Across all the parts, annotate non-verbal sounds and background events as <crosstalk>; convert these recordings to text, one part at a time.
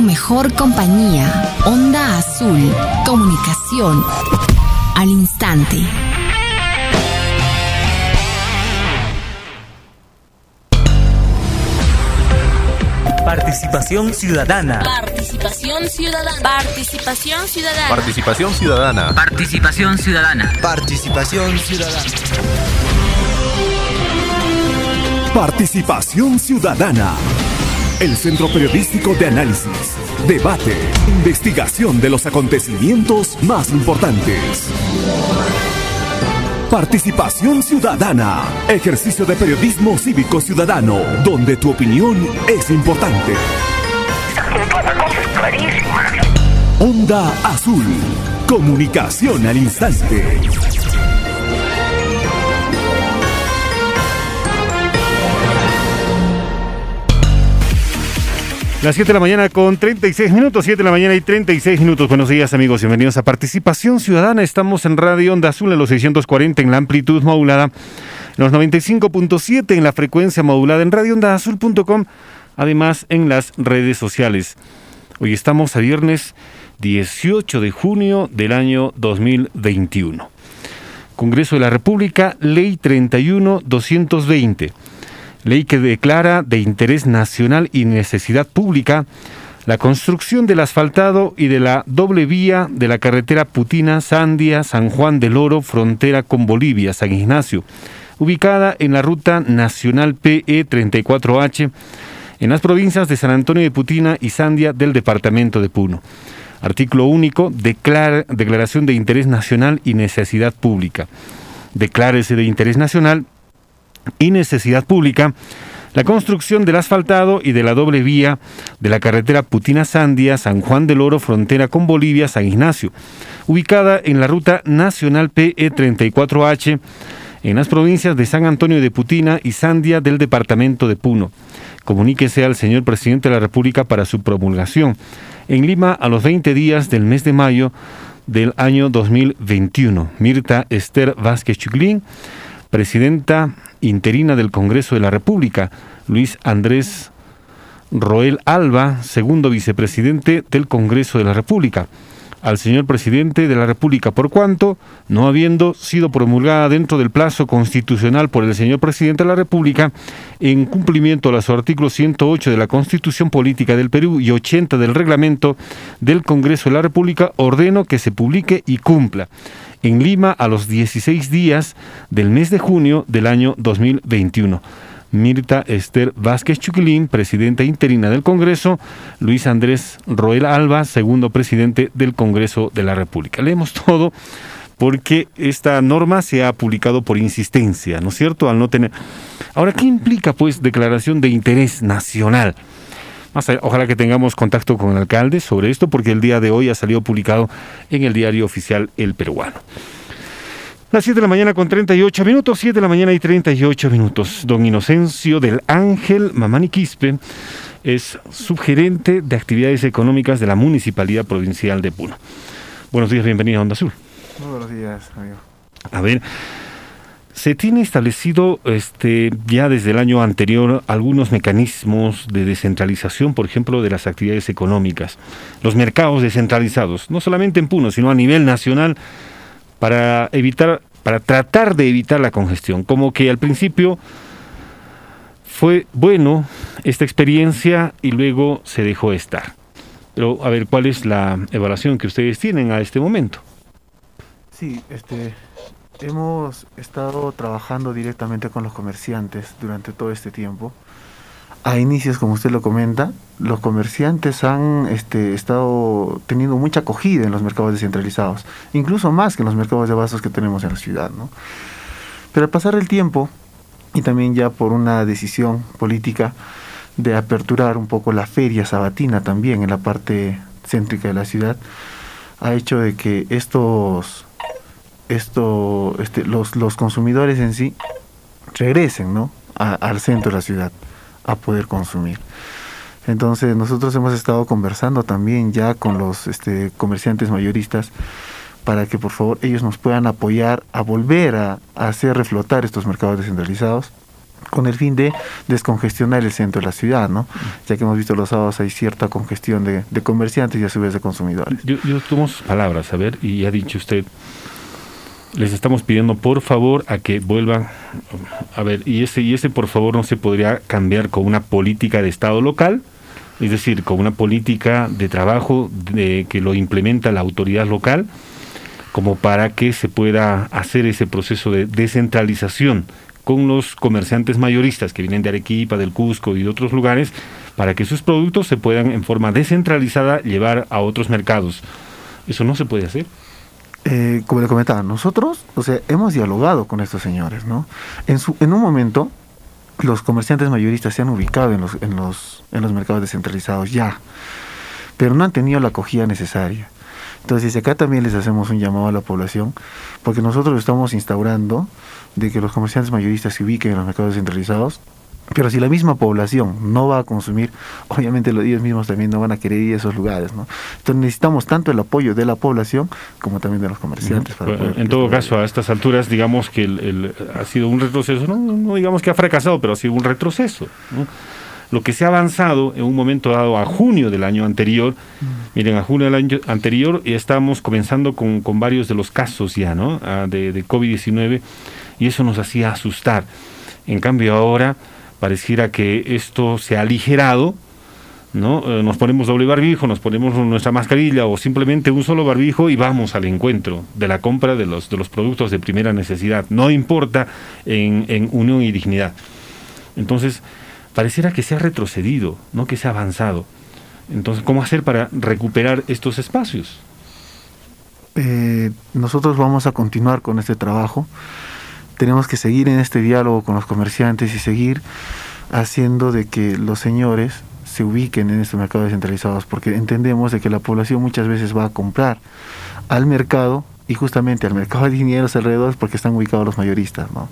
tu mejor compañía. Onda Azul. Comunicación al instante. Participación ciudadana. Participación ciudadana. Participación ciudadana. Participación ciudadana. Participación ciudadana. Participación ciudadana. Participación ciudadana. El Centro Periodístico de Análisis, Debate, Investigación de los acontecimientos más importantes. Participación ciudadana. Ejercicio de periodismo cívico ciudadano, donde tu opinión es importante. Onda Azul. Comunicación al instante. Las 7 de la mañana con 36 minutos, 7 de la mañana y 36 minutos. Buenos días amigos, bienvenidos a Participación Ciudadana. Estamos en Radio Onda Azul en los 640 en la amplitud modulada, los 95.7 en la frecuencia modulada en radioondaazul.com, además en las redes sociales. Hoy estamos a viernes 18 de junio del año 2021. Congreso de la República, Ley 31-220 ley que declara de interés nacional y necesidad pública la construcción del asfaltado y de la doble vía de la carretera Putina, Sandia, San Juan del Oro, frontera con Bolivia, San Ignacio, ubicada en la ruta nacional PE 34H, en las provincias de San Antonio de Putina y Sandia del departamento de Puno. Artículo único, declaración de interés nacional y necesidad pública. Declárese de interés nacional y necesidad pública la construcción del asfaltado y de la doble vía de la carretera Putina-Sandia, San Juan del Oro, frontera con Bolivia, San Ignacio, ubicada en la ruta nacional PE34H, en las provincias de San Antonio de Putina y Sandia del departamento de Puno. Comuníquese al señor presidente de la República para su promulgación. En Lima, a los 20 días del mes de mayo del año 2021. Mirta Esther Vázquez Chuclín, presidenta interina del Congreso de la República, Luis Andrés Roel Alba, segundo vicepresidente del Congreso de la República, al señor presidente de la República, por cuanto, no habiendo sido promulgada dentro del plazo constitucional por el señor presidente de la República, en cumplimiento a los artículos 108 de la Constitución Política del Perú y 80 del reglamento del Congreso de la República, ordeno que se publique y cumpla en Lima a los 16 días del mes de junio del año 2021. Mirta Esther Vázquez Chuquilín, presidenta interina del Congreso, Luis Andrés Roel Alba, segundo presidente del Congreso de la República. Leemos todo porque esta norma se ha publicado por insistencia, ¿no es cierto? Al no tener. Ahora, ¿qué implica pues declaración de interés nacional? ojalá que tengamos contacto con el alcalde sobre esto, porque el día de hoy ha salido publicado en el diario oficial El Peruano. Las 7 de la mañana con 38 minutos, 7 de la mañana y 38 minutos. Don Inocencio del Ángel Mamani Quispe es subgerente de actividades económicas de la Municipalidad Provincial de Puno. Buenos días, bienvenido a Onda Azul. Muy buenos días, amigo. A ver, se tiene establecido este, ya desde el año anterior algunos mecanismos de descentralización, por ejemplo, de las actividades económicas, los mercados descentralizados, no solamente en Puno, sino a nivel nacional, para evitar, para tratar de evitar la congestión. Como que al principio fue bueno esta experiencia y luego se dejó estar. Pero a ver, ¿cuál es la evaluación que ustedes tienen a este momento? Sí, este, hemos estado trabajando directamente con los comerciantes durante todo este tiempo. A inicios, como usted lo comenta, los comerciantes han este, estado teniendo mucha acogida en los mercados descentralizados, incluso más que en los mercados de vasos que tenemos en la ciudad. ¿no? Pero al pasar el tiempo, y también ya por una decisión política de aperturar un poco la feria sabatina también en la parte céntrica de la ciudad, ha hecho de que estos esto, este, los, los consumidores en sí regresen ¿no? al centro de la ciudad a poder consumir. Entonces nosotros hemos estado conversando también ya con los este, comerciantes mayoristas para que por favor ellos nos puedan apoyar a volver a, hacer reflotar estos mercados descentralizados con el fin de descongestionar el centro de la ciudad, ¿no? Ya que hemos visto los sábados hay cierta congestión de, de comerciantes y a su vez de consumidores. Yo, yo tomo sus palabras, a ver, y ha dicho usted, les estamos pidiendo por favor a que vuelvan, a ver, y ese, y ese por favor no se podría cambiar con una política de Estado local, es decir, con una política de trabajo de, que lo implementa la autoridad local, como para que se pueda hacer ese proceso de descentralización con los comerciantes mayoristas que vienen de Arequipa, del Cusco y de otros lugares, para que sus productos se puedan en forma descentralizada llevar a otros mercados. Eso no se puede hacer. Eh, como le comentaba, nosotros, o sea, hemos dialogado con estos señores, ¿no? En, su, en un momento, los comerciantes mayoristas se han ubicado en los, en los, en los mercados descentralizados ya, pero no han tenido la acogida necesaria. Entonces, acá también les hacemos un llamado a la población, porque nosotros estamos instaurando de que los comerciantes mayoristas se ubiquen en los mercados descentralizados, pero si la misma población no va a consumir, obviamente los ellos mismos también no van a querer ir a esos lugares, ¿no? Entonces necesitamos tanto el apoyo de la población como también de los comerciantes. Para en todo caso, a estas alturas, digamos que el, el, ha sido un retroceso, no, no, digamos que ha fracasado, pero ha sido un retroceso. ¿no? Lo que se ha avanzado en un momento dado a junio del año anterior, mm. miren, a junio del año anterior estamos comenzando con, con varios de los casos ya, ¿no? Ah, de, de COVID-19 y eso nos hacía asustar. En cambio ahora pareciera que esto se ha aligerado, ¿no? Eh, nos ponemos doble barbijo, nos ponemos nuestra mascarilla o simplemente un solo barbijo y vamos al encuentro de la compra de los, de los productos de primera necesidad. No importa en, en unión y dignidad. Entonces, pareciera que se ha retrocedido, no que se ha avanzado. Entonces, ¿cómo hacer para recuperar estos espacios? Eh, nosotros vamos a continuar con este trabajo tenemos que seguir en este diálogo con los comerciantes y seguir haciendo de que los señores se ubiquen en estos mercados descentralizados, porque entendemos de que la población muchas veces va a comprar al mercado y justamente al mercado de dineros alrededor porque están ubicados los mayoristas. ¿no?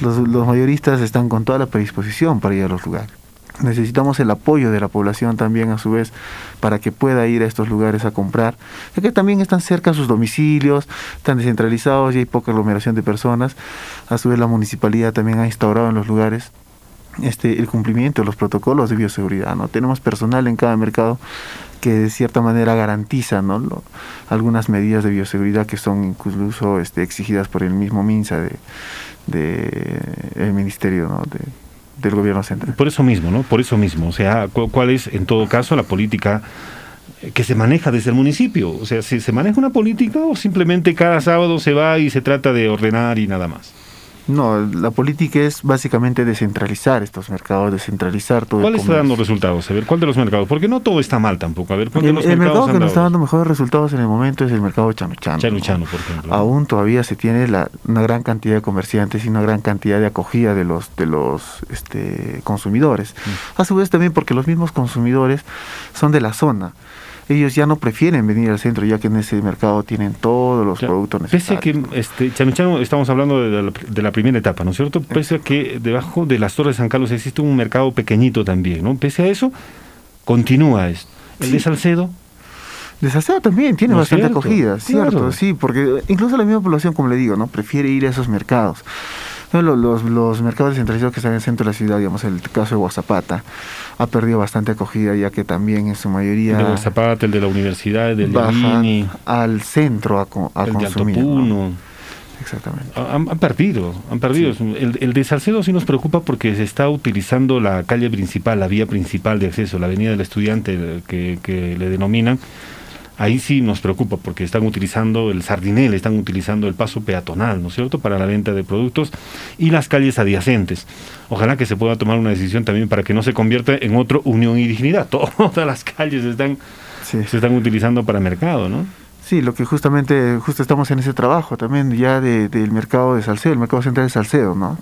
Los, los mayoristas están con toda la predisposición para ir a los lugares necesitamos el apoyo de la población también a su vez para que pueda ir a estos lugares a comprar, ya que también están cerca sus domicilios, están descentralizados y hay poca aglomeración de personas. A su vez la municipalidad también ha instaurado en los lugares este el cumplimiento de los protocolos de bioseguridad, ¿no? Tenemos personal en cada mercado que de cierta manera garantiza ¿no? Algunas medidas de bioseguridad que son incluso este, exigidas por el mismo MINSA de, de el Ministerio ¿no? de, del gobierno central. Por eso mismo, ¿no? Por eso mismo. O sea, ¿cuál es en todo caso la política que se maneja desde el municipio? O sea, ¿se, ¿se maneja una política o simplemente cada sábado se va y se trata de ordenar y nada más? No, la política es básicamente descentralizar estos mercados, descentralizar todo. ¿Cuál está dando resultados? A ver, ¿cuál de los mercados? Porque no todo está mal tampoco. A ver, ¿cuál el, de los el mercados mercado que nos está dando mejores resultados en el momento es el mercado chanuchano. Chanuchano, ¿no? por ejemplo. Aún todavía se tiene la, una gran cantidad de comerciantes y una gran cantidad de acogida de los de los este, consumidores. Mm. A su vez también porque los mismos consumidores son de la zona ellos ya no prefieren venir al centro ya que en ese mercado tienen todos los productos Pese a necesarios. que, este, Chanuchano, estamos hablando de la, de la primera etapa, ¿no es cierto? Pese a que debajo de las Torres de San Carlos existe un mercado pequeñito también, ¿no? Pese a eso, continúa esto. El Sí. de Salcedo, De Salcedo también tiene ¿No es bastante cierto? acogida, cierto, Claro. sí, porque incluso la misma población, como le digo, no prefiere ir a esos mercados. No, lo- Los, los, mercados descentralizados que están en el centro de la ciudad, digamos, el caso de Guasapata, ha perdido bastante acogida, ya que también en su mayoría el de Zapata, el de la universidad, el del Yavini, al centro a, a el de. ¿no? Exactamente. Han, han perdido, han perdido. El, el de Salcedo sí nos preocupa porque se está utilizando la calle principal, la vía principal de acceso, la avenida del estudiante que, que le denominan. Ahí sí nos preocupa porque están utilizando el sardinel, están utilizando el paso peatonal, ¿no es cierto?, para la venta de productos y las calles adyacentes. Ojalá que se pueda tomar una decisión también para que no se convierta en otro unión y dignidad. <laughs> Todas las calles están, Sí. se están utilizando para mercado, ¿no? Sí, lo que justamente, justo estamos en ese trabajo también ya de- del mercado de Salcedo, el mercado central de Salcedo, ¿no?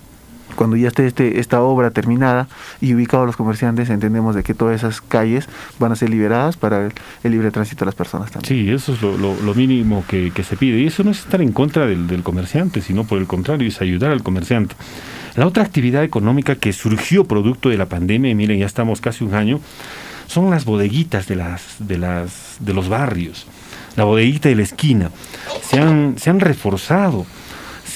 Cuando ya esté este, esta obra terminada y ubicados los comerciantes, entendemos de que todas esas calles van a ser liberadas para el, libre tránsito de las personas también. Sí, eso es lo, mínimo que, se pide. Y eso no es estar en contra del, comerciante, sino por el contrario, es ayudar al comerciante. La otra actividad económica que surgió producto de la pandemia, y miren, ya estamos casi un año, son las bodeguitas de, las, de, las, de los barrios. La bodeguita de la esquina. Se han reforzado.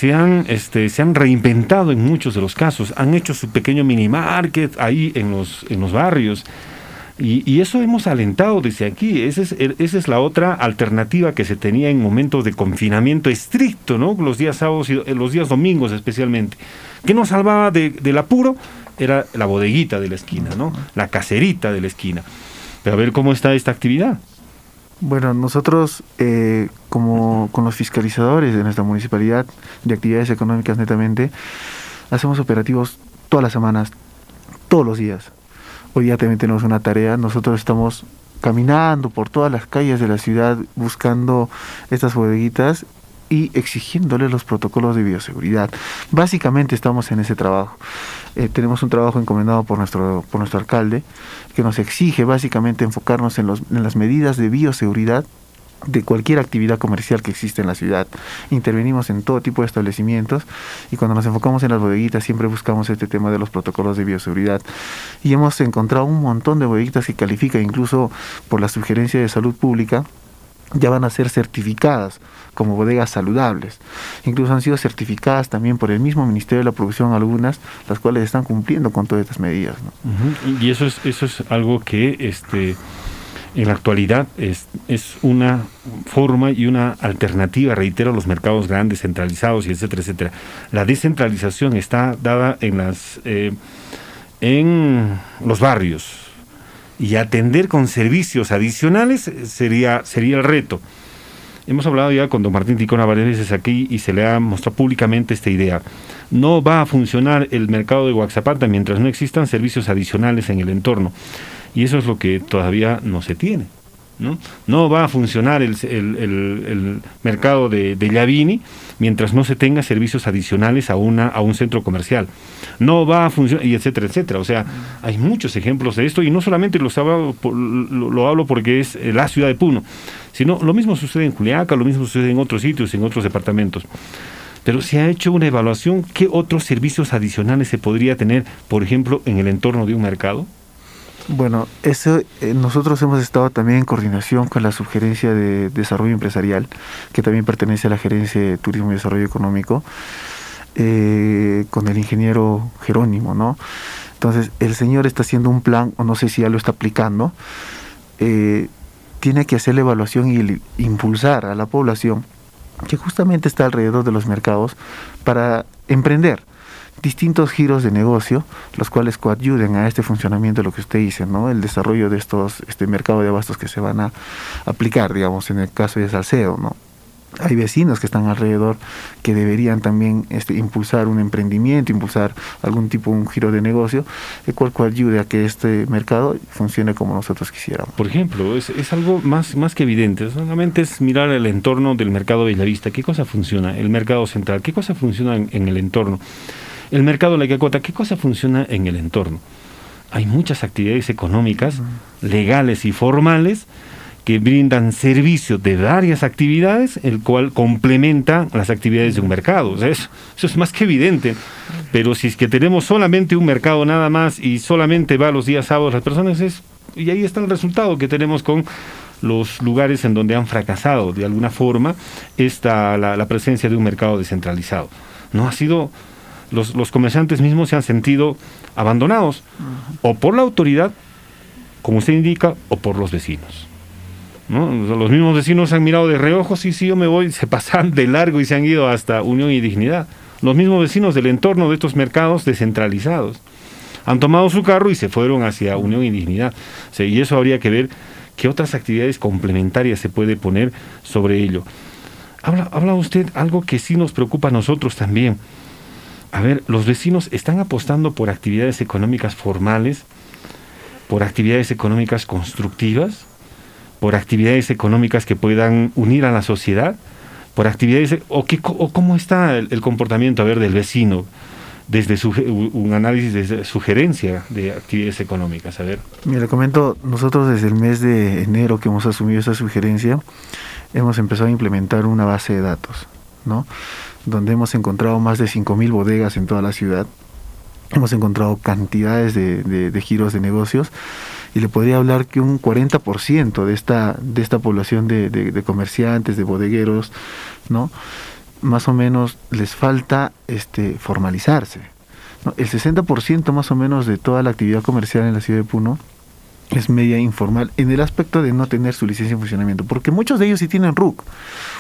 Se han, este, se han reinventado en muchos de los casos, han hecho su pequeño mini market ahí en los, en los barrios. Y, y eso hemos alentado desde aquí. Esa es, esa es la otra alternativa que se tenía en momentos de confinamiento estricto, ¿no? Los días sábados y los días domingos especialmente. ¿Qué nos salvaba de, del apuro? Era la bodeguita de la esquina, ¿no? La caserita de la esquina. Pero a ver cómo está esta actividad. Bueno, nosotros eh, como con los fiscalizadores de nuestra municipalidad de actividades económicas netamente, hacemos operativos todas las semanas, todos los días. Hoy día también tenemos una tarea, nosotros estamos caminando por todas las calles de la ciudad buscando estas bodeguitas y exigiéndole los protocolos de bioseguridad. Básicamente estamos en ese trabajo. Eh, tenemos un trabajo encomendado por nuestro, por nuestro alcalde que nos exige básicamente enfocarnos en, los, en las medidas de bioseguridad de cualquier actividad comercial que existe en la ciudad. Intervenimos en todo tipo de establecimientos y cuando nos enfocamos en las bodeguitas siempre buscamos este tema de los protocolos de bioseguridad. Y hemos encontrado un montón de bodeguitas que califican incluso por la sugerencia de salud pública ya van a ser certificadas como bodegas saludables. Incluso han sido certificadas también por el mismo Ministerio de la Producción algunas, las cuales están cumpliendo con todas estas medidas. Y eso es, eso es algo que este, en la actualidad es, es una forma y una alternativa, reitero, a los mercados grandes, centralizados y etcétera, etcétera. La descentralización está dada en las... Eh, en los barrios, y atender con servicios adicionales sería, sería el reto. Hemos hablado ya con don Martín Ticona varias veces aquí y se le ha mostrado públicamente esta idea. No va a funcionar el mercado de Guaxapata mientras no existan servicios adicionales en el entorno. Y eso es lo que todavía no se tiene. ¿No? Va a funcionar el, mercado de, de, Yavini mientras no se tenga servicios adicionales a, una, un centro comercial. No va a funcionar, y etcétera, etcétera. O sea, hay muchos ejemplos de esto y no solamente los hablo, lo, lo hablo porque es la ciudad de Puno, sino lo mismo sucede en Juliaca, lo mismo sucede en otros sitios, en otros departamentos. Pero se ha hecho una evaluación, ¿qué otros servicios adicionales se podría tener, por ejemplo, en el entorno de un mercado? Bueno, eso, eh, nosotros hemos estado también en coordinación con la Subgerencia de Desarrollo Empresarial, que también pertenece a la Gerencia de Turismo y Desarrollo Económico, eh, con el ingeniero Jerónimo, ¿no? Entonces, el señor está haciendo un plan, o no sé si ya lo está aplicando, eh, tiene que hacer la evaluación y impulsar a la población que justamente está alrededor de los mercados para emprender distintos giros de negocio, los cuales coayuden a este funcionamiento de lo que usted dice, ¿no? El desarrollo de estos, este mercado de abastos que se van a aplicar, digamos, en el caso de Salcedo, ¿no? hay vecinos que están alrededor que deberían también este, impulsar un emprendimiento, impulsar algún tipo, un giro de negocio, el cual ayude a que este mercado funcione como nosotros quisiéramos. Por ejemplo, es, es algo más, más que evidente, solamente es mirar el entorno del mercado Bellavista, qué cosa funciona, el mercado central, qué cosa funciona en el entorno. El mercado de la cacota, ¿qué cosa funciona en el entorno? Hay muchas actividades económicas, legales y formales, que brindan servicio de varias actividades, el cual complementa las actividades de un mercado. eso, eso, es más que evidente. Pero si es que tenemos solamente un mercado nada más y solamente va los días sábados las personas, es, y ahí está el resultado que tenemos con los lugares en donde han fracasado de alguna forma esta, la, la presencia de un mercado descentralizado. No ha sido los, los comerciantes mismos se han sentido abandonados, o por la autoridad, como usted indica, o por los vecinos. ¿no? Los mismos vecinos han mirado de reojo, sí, sí, yo me voy, <laughs> se pasan de largo y se han ido hasta Unión y Dignidad. Los mismos vecinos del entorno de estos mercados descentralizados han tomado su carro y se fueron hacia Unión y Dignidad. Y eso habría que ver qué otras actividades complementarias se puede poner sobre ello. Habla, habla usted algo que sí nos preocupa a nosotros también a ver, los vecinos están apostando por actividades económicas formales, por actividades económicas constructivas, por actividades económicas que puedan unir a la sociedad, por actividades o, qué, o cómo está el, comportamiento a ver del vecino desde su, un análisis de sugerencia de actividades económicas. A ver. Mira, comento, nosotros desde el mes de enero que hemos asumido esa sugerencia, hemos empezado a implementar una base de datos, ¿no? Donde hemos encontrado más de 5.000 bodegas en toda la ciudad. Hemos encontrado cantidades de, giros de negocios y le podría hablar que un 40% de esta, de esta población de, de, comerciantes, de bodegueros, ¿no? más o menos les falta este, formalizarse. ¿no? El 60% más o menos de toda la actividad comercial en la ciudad de Puno es media informal en el aspecto de no tener su licencia en funcionamiento, porque muchos de ellos sí tienen RUC,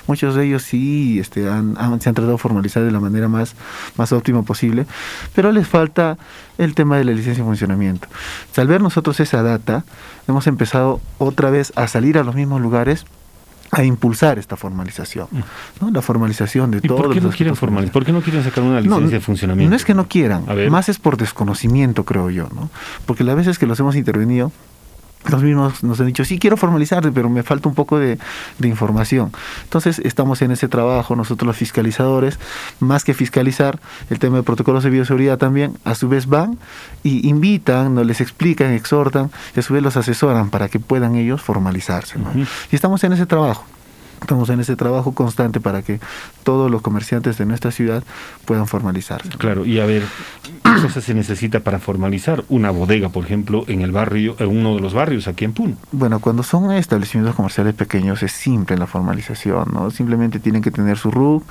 muchos de ellos sí este, han, se han tratado de formalizar de la manera más, más óptima posible, pero les falta el tema de la licencia en funcionamiento. Al ver nosotros esa data, hemos empezado otra vez a salir a los mismos lugares a impulsar esta formalización, ¿no? la formalización de ¿Y todos por qué no quieren formalizar? ¿Por qué no quieren sacar una No, licencia de funcionamiento? No es que no quieran, más es por desconocimiento, creo yo, ¿no? Porque las veces que los hemos intervenido, los mismos nos han dicho, sí, quiero formalizar, pero me falta un poco de, de información. Entonces, estamos en ese trabajo, nosotros los fiscalizadores, más que fiscalizar el tema de protocolos de bioseguridad también, a su vez van y invitan, no les explican, exhortan, y a su vez los asesoran para que puedan ellos formalizarse, ¿no? Y estamos en ese trabajo. Estamos en ese trabajo constante para que todos los comerciantes de nuestra ciudad puedan formalizarse. Claro, y a ver, ¿qué cosa se necesita para formalizar una bodega, por ejemplo, en el barrio, en uno de los barrios aquí en Puno? Bueno, cuando son establecimientos comerciales pequeños es simple la formalización, ¿no? Simplemente tienen que tener su RUC,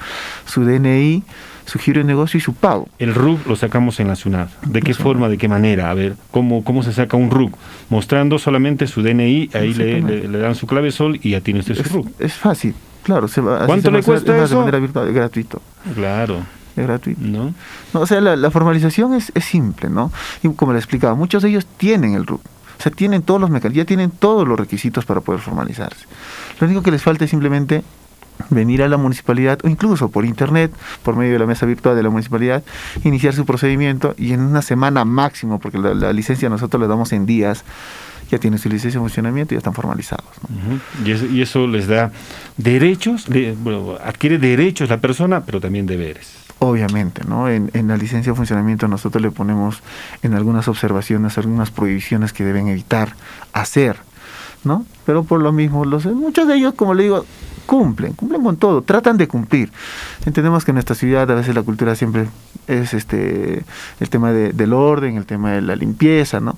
su DNI, su giro de negocio y su pago. El RUC lo sacamos en la SUNAT. ¿De qué forma, de qué manera? A ver, ¿cómo, cómo se saca un RUC? Mostrando solamente su DNI, ahí le, le- le dan su clave sol y ya tiene usted su Es, RUC. es fácil, claro. Se va, ¿Cuánto le hacer, cuesta es más, eso? De manera virtual, es gratuito. Claro, Es gratuito. ¿no? No, o sea, la, la formalización es, es simple, ¿no? Y como le explicaba, muchos de ellos tienen el RUC. O sea, tienen todos los mecanismos, ya tienen todos los requisitos para poder formalizarse. Lo único que les falta es simplemente venir a la municipalidad o incluso por internet, por medio de la mesa virtual de la municipalidad, iniciar su procedimiento y en una semana máximo, porque la, la licencia nosotros la damos en días, ya tienen su licencia de funcionamiento y ya están formalizados. y, eso, y eso les da derechos, de- bueno, adquiere derechos la persona, pero también deberes. Obviamente, ¿no? En, en la licencia de funcionamiento nosotros le ponemos en algunas observaciones, algunas prohibiciones que deben evitar hacer, ¿no? Pero por lo mismo, los, muchos de ellos, como le digo, cumplen, cumplen con todo, tratan de cumplir. Entendemos que en nuestra ciudad a veces la cultura siempre es este el tema de- del orden, el tema de la limpieza, ¿no?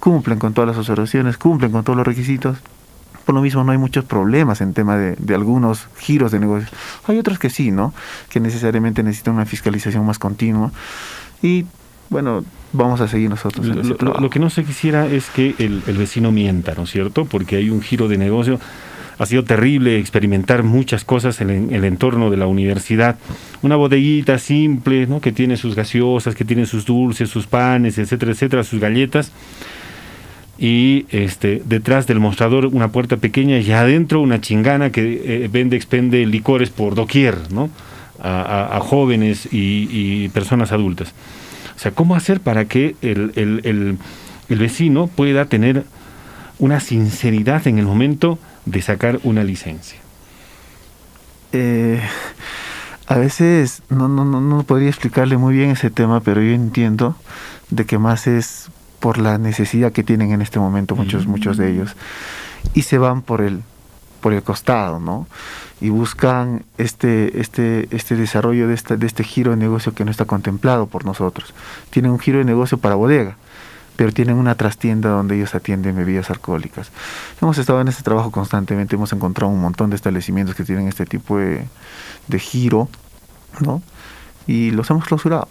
Cumplen con todas las observaciones, cumplen con todos los requisitos. Por lo mismo no hay muchos problemas en tema de, de algunos giros de negocios. Hay otros que sí, ¿no? Que necesariamente necesitan una fiscalización más continua. Y bueno, vamos a seguir nosotros en Lo, que no se quisiera es que el, el vecino mienta, ¿no es cierto? Porque hay un giro de negocio. Ha sido terrible experimentar muchas cosas en, el- en el entorno de la universidad. Una bodeguita simple, ¿no? Que tiene sus gaseosas, que tiene sus dulces, sus panes, etcétera, etcétera, sus galletas. Y este, detrás del mostrador una puerta pequeña y adentro una chingana que eh, vende, expende licores por doquier, ¿no? A, jóvenes y, personas adultas. O sea, ¿cómo hacer para que el- el vecino pueda tener una sinceridad en el momento de sacar una licencia? Eh, a veces no, no, no, no podría explicarle muy bien ese tema, pero yo entiendo de que más es por la necesidad que tienen en este momento muchos, Mm. muchos de ellos. Y se van por el, por el costado, ¿no? Y buscan este, este, este desarrollo de, esta, de este giro de negocio que no está contemplado por nosotros. Tienen un giro de negocio para bodega, pero tienen una trastienda donde ellos atienden bebidas alcohólicas. Hemos estado en este trabajo constantemente, hemos encontrado un montón de establecimientos que tienen este tipo de, de giro, ¿no? Y los hemos clausurado.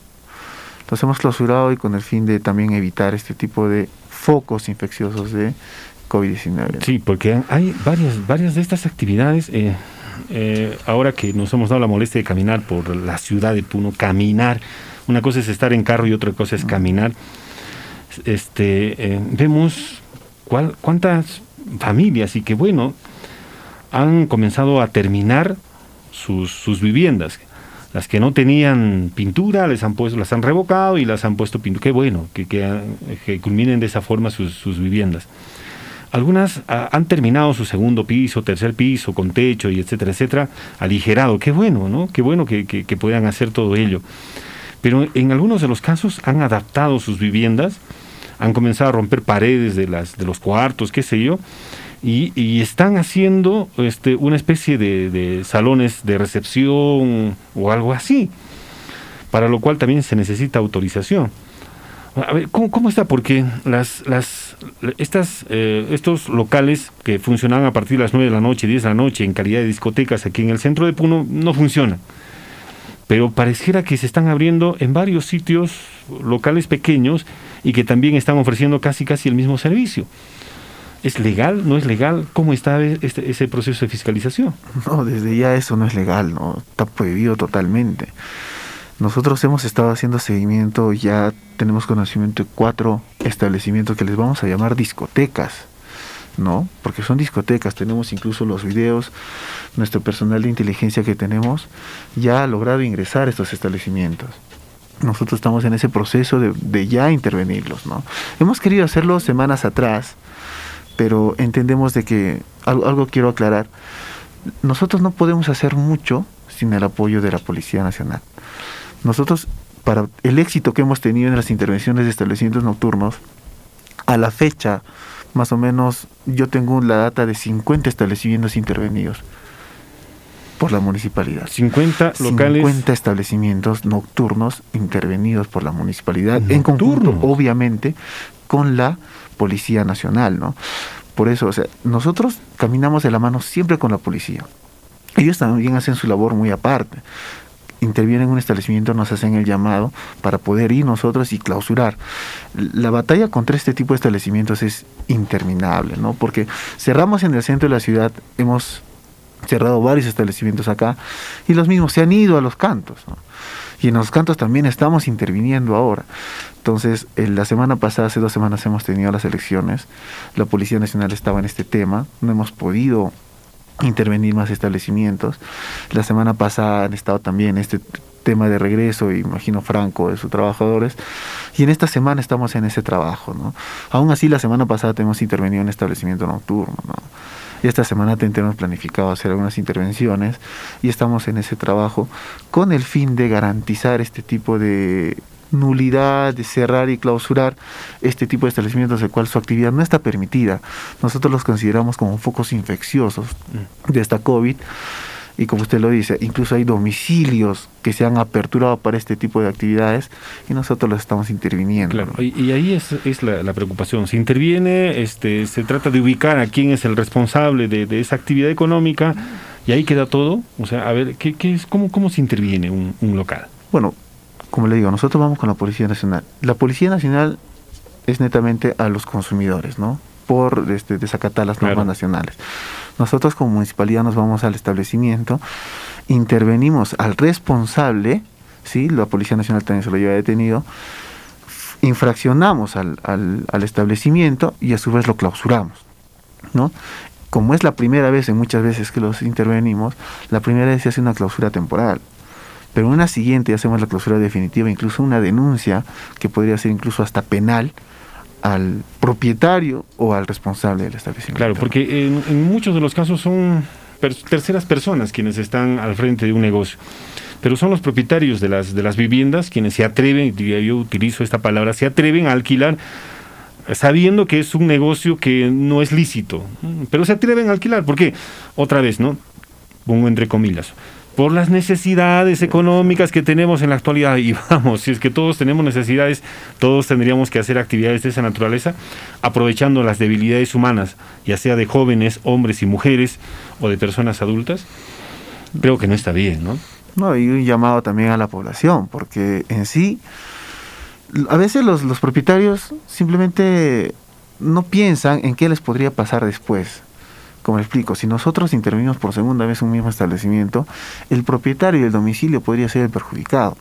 Los hemos clausurado y con el fin de también evitar este tipo de focos infecciosos de COVID-19. Sí, porque hay varias, varias de estas actividades. eh, eh, ahora que nos hemos dado la molestia de caminar por la ciudad de Puno, caminar. Una cosa es estar en carro y otra cosa es caminar. Este, eh, vemos cuál, cuántas familias y que bueno han comenzado a terminar sus, viviendas. Las que no tenían pintura les han puesto, las han revocado y las han puesto pintura. Qué bueno que, culminen de esa forma sus, sus viviendas. Algunas ah, han terminado su segundo piso, tercer piso, con techo y etcétera, etcétera, aligerado. Qué bueno, ¿no? Qué bueno que, que- que puedan hacer todo ello. Pero en algunos de los casos han adaptado sus viviendas, han comenzado a romper paredes de, las, de los cuartos, qué sé yo, y, están haciendo este, una especie de, de salones de recepción o algo así, para lo cual también se necesita autorización. A ver, ¿cómo, cómo está? Porque las, las, estas, eh, estos locales que funcionaban a partir de las 9 de la noche, 10 de la noche, en calidad de discotecas aquí en el centro de Puno, no funcionan. pero pareciera que se están abriendo en varios sitios locales pequeños y que también están ofreciendo casi casi el mismo servicio. ¿Es legal? ¿No es legal? ¿Cómo está este, ese proceso de fiscalización? No, desde ya eso no es legal, no está prohibido totalmente. Nosotros hemos estado haciendo seguimiento, ya tenemos conocimiento de cuatro establecimientos que les vamos a llamar discotecas, ¿no? Porque son discotecas, tenemos incluso los videos, nuestro personal de inteligencia que tenemos ya ha logrado ingresar a estos establecimientos. Nosotros estamos en ese proceso de, ya intervenirlos, ¿no? Hemos querido hacerlo semanas atrás, pero entendemos de que algo quiero aclarar. Nosotros no podemos hacer mucho sin el apoyo de la Policía Nacional. Nosotros, para el éxito que hemos tenido en las intervenciones de establecimientos nocturnos, a la fecha, más o menos, yo tengo la data de 50 establecimientos intervenidos por la municipalidad. 50 locales. 50 establecimientos nocturnos intervenidos por la municipalidad, en conjunto, obviamente, con la Policía Nacional, ¿no? Por eso, o sea, nosotros caminamos de la mano siempre con la policía. Ellos también hacen su labor muy aparte intervienen en un establecimiento, nos hacen el llamado para poder ir nosotros y clausurar. La batalla contra este tipo de establecimientos es interminable, ¿no? Porque cerramos en el centro de la ciudad, hemos cerrado varios establecimientos acá y los mismos se han ido a los cantos, ¿no? Y en los cantos también estamos interviniendo ahora. Entonces, en la semana pasada, hace dos semanas hemos tenido las elecciones, la Policía Nacional estaba en este tema, no hemos podido intervenir más establecimientos. La semana pasada han estado también este tema de regreso, imagino Franco, de sus trabajadores, y en esta semana estamos en ese trabajo, ¿no? Aún así, la semana pasada tenemos intervenido en establecimiento nocturno, ¿no? Y esta semana tenemos planificado hacer algunas intervenciones y estamos en ese trabajo con el fin de garantizar este tipo de nulidad, de cerrar y clausurar este tipo de establecimientos, el cual su actividad no está permitida. Nosotros los consideramos como focos infecciosos de esta COVID. Y como usted lo dice, incluso hay domicilios que se han aperturado para este tipo de actividades y nosotros los estamos interviniendo. Claro, y, ahí es, es la, preocupación. Se interviene, este, se trata de ubicar a quién es el responsable de, esa actividad económica y ahí queda todo. O sea, a ver, ¿qué, qué es, cómo, ¿cómo se interviene un, un local? Bueno, como le digo, nosotros vamos con la Policía Nacional. La Policía Nacional es netamente a los consumidores, ¿no? Por este, desacatar las normas nacionales. Nosotros como municipalidad nos vamos al establecimiento, intervenimos al responsable, ¿sí? La Policía Nacional también se lo lleva detenido, infraccionamos al, al, al establecimiento y a su vez lo clausuramos, ¿no? Como es la primera vez en muchas veces que los intervenimos, la primera vez se hace una clausura temporal pero en una siguiente hacemos la clausura definitiva, incluso una denuncia que podría ser incluso hasta penal al propietario o al responsable del establecimiento. Claro, porque en, muchos de los casos son terceras personas quienes están al frente de un negocio, pero son los propietarios de las, de las viviendas quienes se atreven, yo utilizo esta palabra, se atreven a alquilar sabiendo que es un negocio que no es lícito, pero se atreven a alquilar, porque otra vez, ¿no? Pongo entre comillas, por las necesidades económicas que tenemos en la actualidad. Y <laughs> vamos, si es que todos tenemos necesidades, todos tendríamos que hacer actividades de esa naturaleza, aprovechando las debilidades humanas, ya sea de jóvenes, hombres y mujeres, o de personas adultas. Creo que no está bien, ¿no? No, y un llamado también a la población, porque en sí, a veces los, los propietarios simplemente no piensan en qué les podría pasar después como explico, si nosotros intervenimos por segunda vez en un mismo establecimiento, el propietario del domicilio podría ser el perjudicado.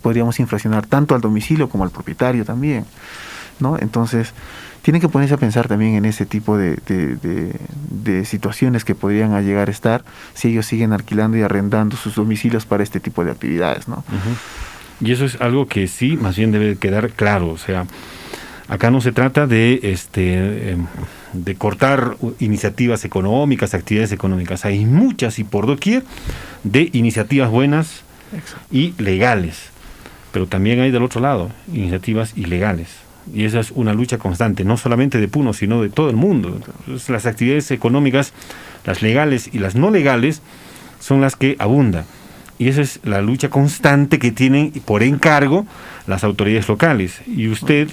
Podríamos infraccionar tanto al domicilio como al propietario también. ¿no? Entonces, tienen que ponerse a pensar también en ese tipo de, situaciones que podrían llegar a estar si ellos siguen alquilando y arrendando sus domicilios para este tipo de actividades. ¿no? Y eso es algo que sí, más bien debe quedar claro. O sea, acá no se trata de este. Em, de cortar iniciativas económicas, actividades económicas. Hay muchas y por doquier de iniciativas buenas y legales. Pero también hay del otro lado iniciativas ilegales. Y esa es una lucha constante, no solamente de Puno, sino de todo el mundo. las actividades económicas, las legales y las no legales, son las que abundan. Y esa es la lucha constante que tienen por encargo las autoridades locales. Y usted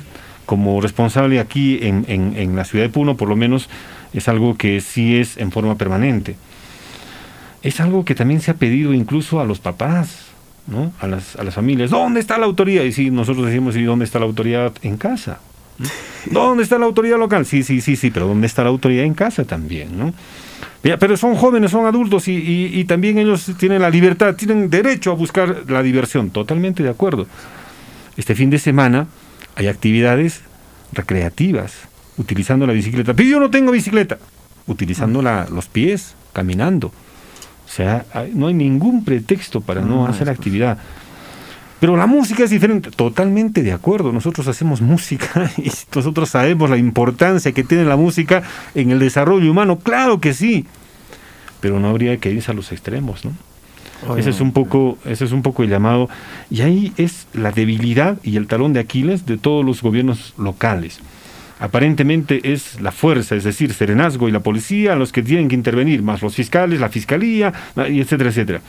como responsable aquí en, en, la ciudad de Puno, por lo menos es algo que sí es en forma permanente. Es algo que también se ha pedido incluso a los papás. ¿no? a, las, a las familias, ¿dónde está la autoridad? Y sí, nosotros decimos, ¿y dónde está la autoridad? En casa. <laughs> ¿Dónde está la autoridad local? Sí, sí, sí, sí, pero ¿dónde está la autoridad en casa también? ¿no? Pero son jóvenes, son adultos y, y- y también ellos tienen la libertad, tienen derecho a buscar la diversión. Totalmente de acuerdo. Este fin de semana hay actividades recreativas, utilizando la bicicleta. Pero yo no tengo bicicleta, utilizando la- los pies, caminando. O sea, hay- no hay ningún pretexto para no No, hacer eso- actividad. Pero la música es diferente, totalmente de acuerdo. Nosotros hacemos <laughs> música y nosotros sabemos la importancia que tiene la música en el desarrollo humano, claro que sí. Pero no habría que irse a los extremos, ¿no? Ese es un poco, ese es un poco el llamado. Y ahí es la debilidad y el talón de Aquiles de todos los gobiernos locales. Aparentemente es la fuerza, es decir, Serenazgo y la policía los que tienen que intervenir, más los fiscales, la fiscalía, etcétera, etcétera.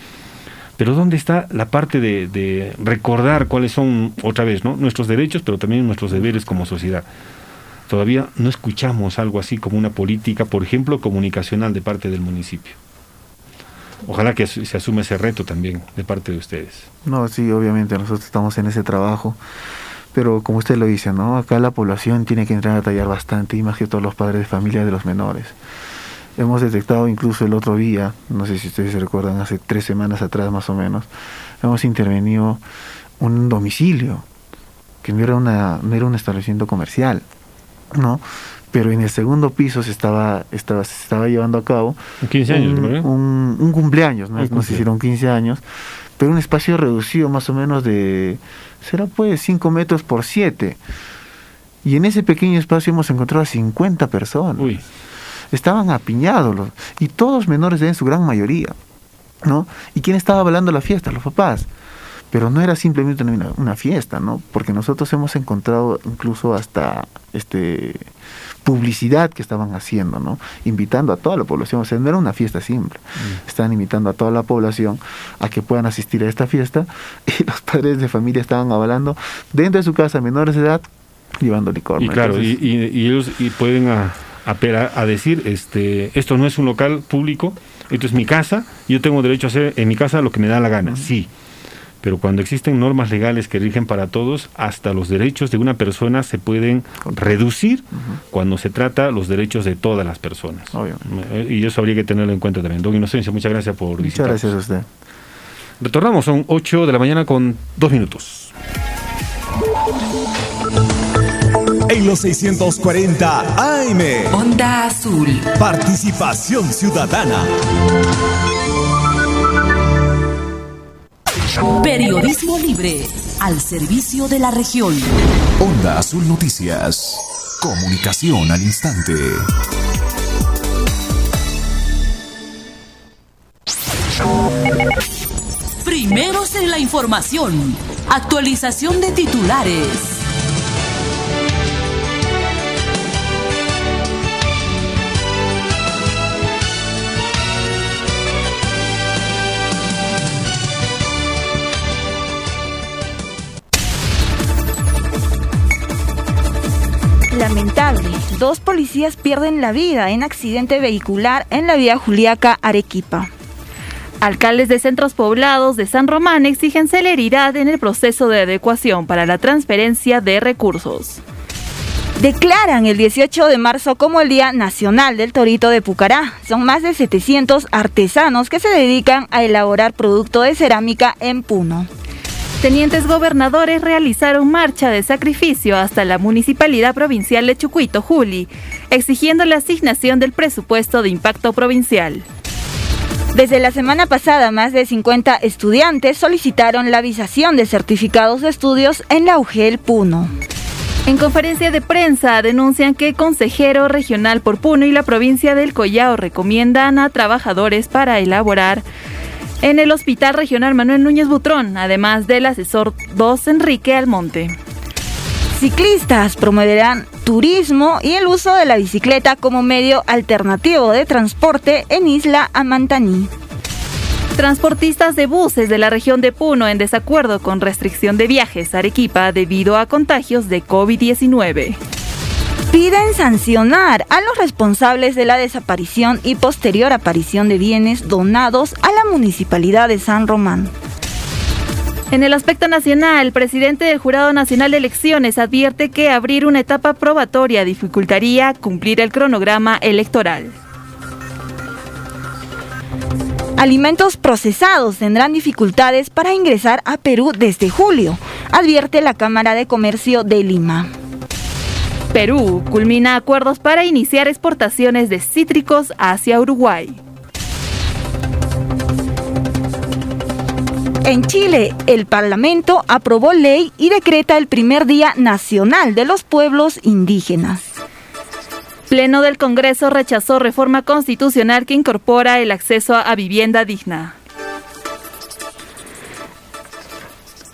Pero ¿dónde está la parte de, de recordar cuáles son, otra vez, ¿no? nuestros derechos, pero también nuestros deberes como sociedad? Todavía no escuchamos algo así como una política, por ejemplo, comunicacional de parte del municipio. Ojalá que se asume ese reto también de parte de ustedes. No, sí, obviamente nosotros estamos en ese trabajo, pero como usted lo dice, ¿no? Acá la población tiene que entrar a tallar bastante, y más que todos los padres de familia de los menores. Hemos detectado incluso el otro día, no sé si ustedes se recuerdan, hace tres semanas atrás más o menos, hemos intervenido un domicilio, que no era, una, no era un establecimiento comercial, ¿no? Pero en el segundo piso se estaba, estaba, se estaba llevando a cabo 15 años, un, ¿verdad? un, un cumpleaños, ¿no? Nos hicieron 15 años, pero un espacio reducido más o menos de, será pues 5 metros por 7. Y en ese pequeño espacio hemos encontrado a 50 personas. Uy, Estaban apiñados los- y todos menores en su gran mayoría, ¿no? ¿Y quién estaba hablando la fiesta? Los papás. Pero no era simplemente una, una fiesta, ¿no? Porque nosotros hemos encontrado incluso hasta este publicidad que estaban haciendo, ¿no? Invitando a toda la población, o sea, no era una fiesta simple. Estaban invitando a toda la población a que puedan asistir a esta fiesta <laughs> y los padres de familia estaban avalando dentro de su casa menores de edad llevando licor. y ¿no? claro, y, Entonces, y- y ellos y pueden a- apelar a decir, este, esto no es un local público, esto es mi casa, yo tengo derecho a hacer en mi casa lo que me da la gana, sí. Pero cuando existen normas legales que rigen para todos, hasta los derechos de una persona se pueden reducir cuando se trata los derechos de todas las personas. Obvio. Eh, Y eso habría que tenerlo en cuenta también. Don Inocencio, muchas gracias por Muchas visitarnos. gracias a usted. Retornamos, son 8 de la mañana con 2 minutos. En los 640 AM. Onda Azul. Participación ciudadana. Periodismo libre al servicio de la región. Onda Azul Noticias. Comunicación al instante. Primeros en la información. Actualización de titulares. Dos policías pierden la vida en accidente vehicular en la vía Juliaca Arequipa. Alcaldes de centros poblados de San Román exigen celeridad en el proceso de adecuación para la transferencia de recursos. Declaran el 18 de marzo como el Día Nacional del Torito de Pucará. Son más de 700 artesanos que se dedican a elaborar producto de cerámica en Puno. Tenientes gobernadores realizaron marcha de sacrificio hasta la Municipalidad Provincial de Chucuito, Juli, exigiendo la asignación del presupuesto de impacto provincial. Desde la semana pasada, más de 50 estudiantes solicitaron la visación de certificados de estudios en la UGEL Puno. En conferencia de prensa denuncian que el consejero regional por Puno y la provincia del Collao recomiendan a trabajadores para elaborar en el Hospital Regional Manuel Núñez Butrón, además del asesor 2 Enrique Almonte. Ciclistas promoverán turismo y el uso de la bicicleta como medio alternativo de transporte en Isla Amantaní. Transportistas de buses de la región de Puno en desacuerdo con restricción de viajes a Arequipa debido a contagios de COVID-19. Piden sancionar a los responsables de la desaparición y posterior aparición de bienes donados a la municipalidad de San Román. En el aspecto nacional, el presidente del Jurado Nacional de Elecciones advierte que abrir una etapa probatoria dificultaría cumplir el cronograma electoral. Alimentos procesados tendrán dificultades para ingresar a Perú desde julio, advierte la Cámara de Comercio de Lima. Perú culmina acuerdos para iniciar exportaciones de cítricos hacia Uruguay. En Chile, el Parlamento aprobó ley y decreta el primer Día Nacional de los Pueblos Indígenas. Pleno del Congreso rechazó reforma constitucional que incorpora el acceso a vivienda digna.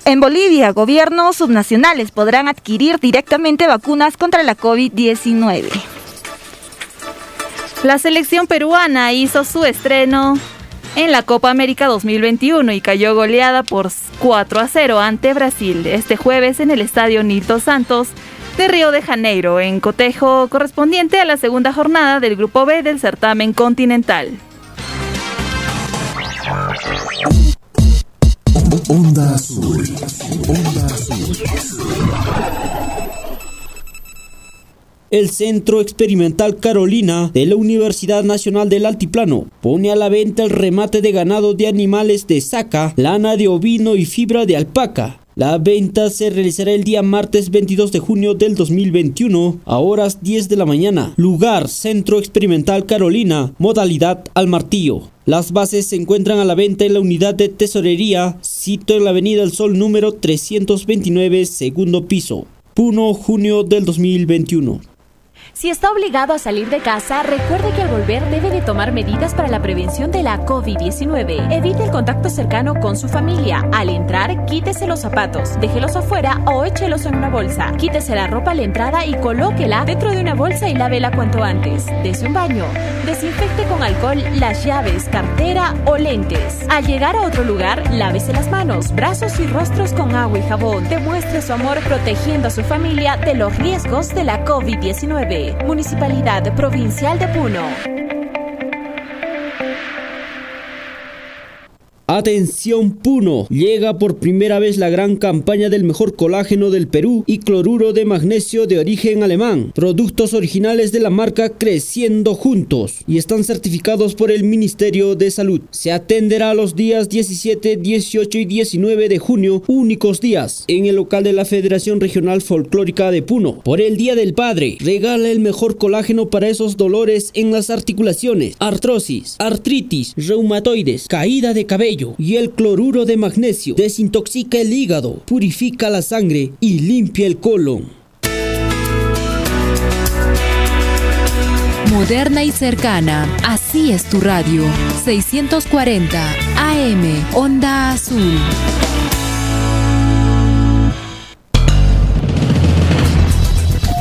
En Bolivia, gobiernos subnacionales podrán adquirir directamente vacunas contra la COVID-19. La selección peruana hizo su estreno en la Copa América 2021 y cayó goleada por 4 a 0 ante Brasil este jueves en el estadio Nilton Santos de Río de Janeiro, en cotejo correspondiente a la segunda jornada del Grupo B del certamen continental. Onda Azul. Onda Azul. El Centro Experimental Carolina de la Universidad Nacional del Altiplano pone a la venta el remate de ganado de animales de saca, lana de ovino y fibra de alpaca. La venta se realizará el día martes 22 de junio del 2021 a horas 10 de la mañana. Lugar Centro Experimental Carolina, modalidad al martillo. Las bases se encuentran a la venta en la unidad de tesorería, sito en la Avenida del Sol número 329, segundo piso. Puno, junio del 2021. Si está obligado a salir de casa, recuerde que al volver debe de tomar medidas para la prevención de la COVID-19. Evite el contacto cercano con su familia. Al entrar, quítese los zapatos, déjelos afuera o échelos en una bolsa. Quítese la ropa a la entrada y colóquela dentro de una bolsa y lávela cuanto antes. Dese un baño. Desinfecte con alcohol las llaves, cartera o lentes. Al llegar a otro lugar, lávese las manos, brazos y rostros con agua y jabón. Demuestre su amor protegiendo a su familia de los riesgos de la COVID-19. Municipalidad Provincial de Puno. Atención Puno, llega por primera vez la gran campaña del mejor colágeno del Perú y cloruro de magnesio de origen alemán, productos originales de la marca Creciendo Juntos y están certificados por el Ministerio de Salud. Se atenderá los días 17, 18 y 19 de junio, únicos días, en el local de la Federación Regional Folclórica de Puno. Por el Día del Padre, regala el mejor colágeno para esos dolores en las articulaciones, artrosis, artritis, reumatoides, caída de cabello y el cloruro de magnesio desintoxica el hígado, purifica la sangre y limpia el colon. Moderna y cercana, así es tu radio. 640 AM, Onda Azul.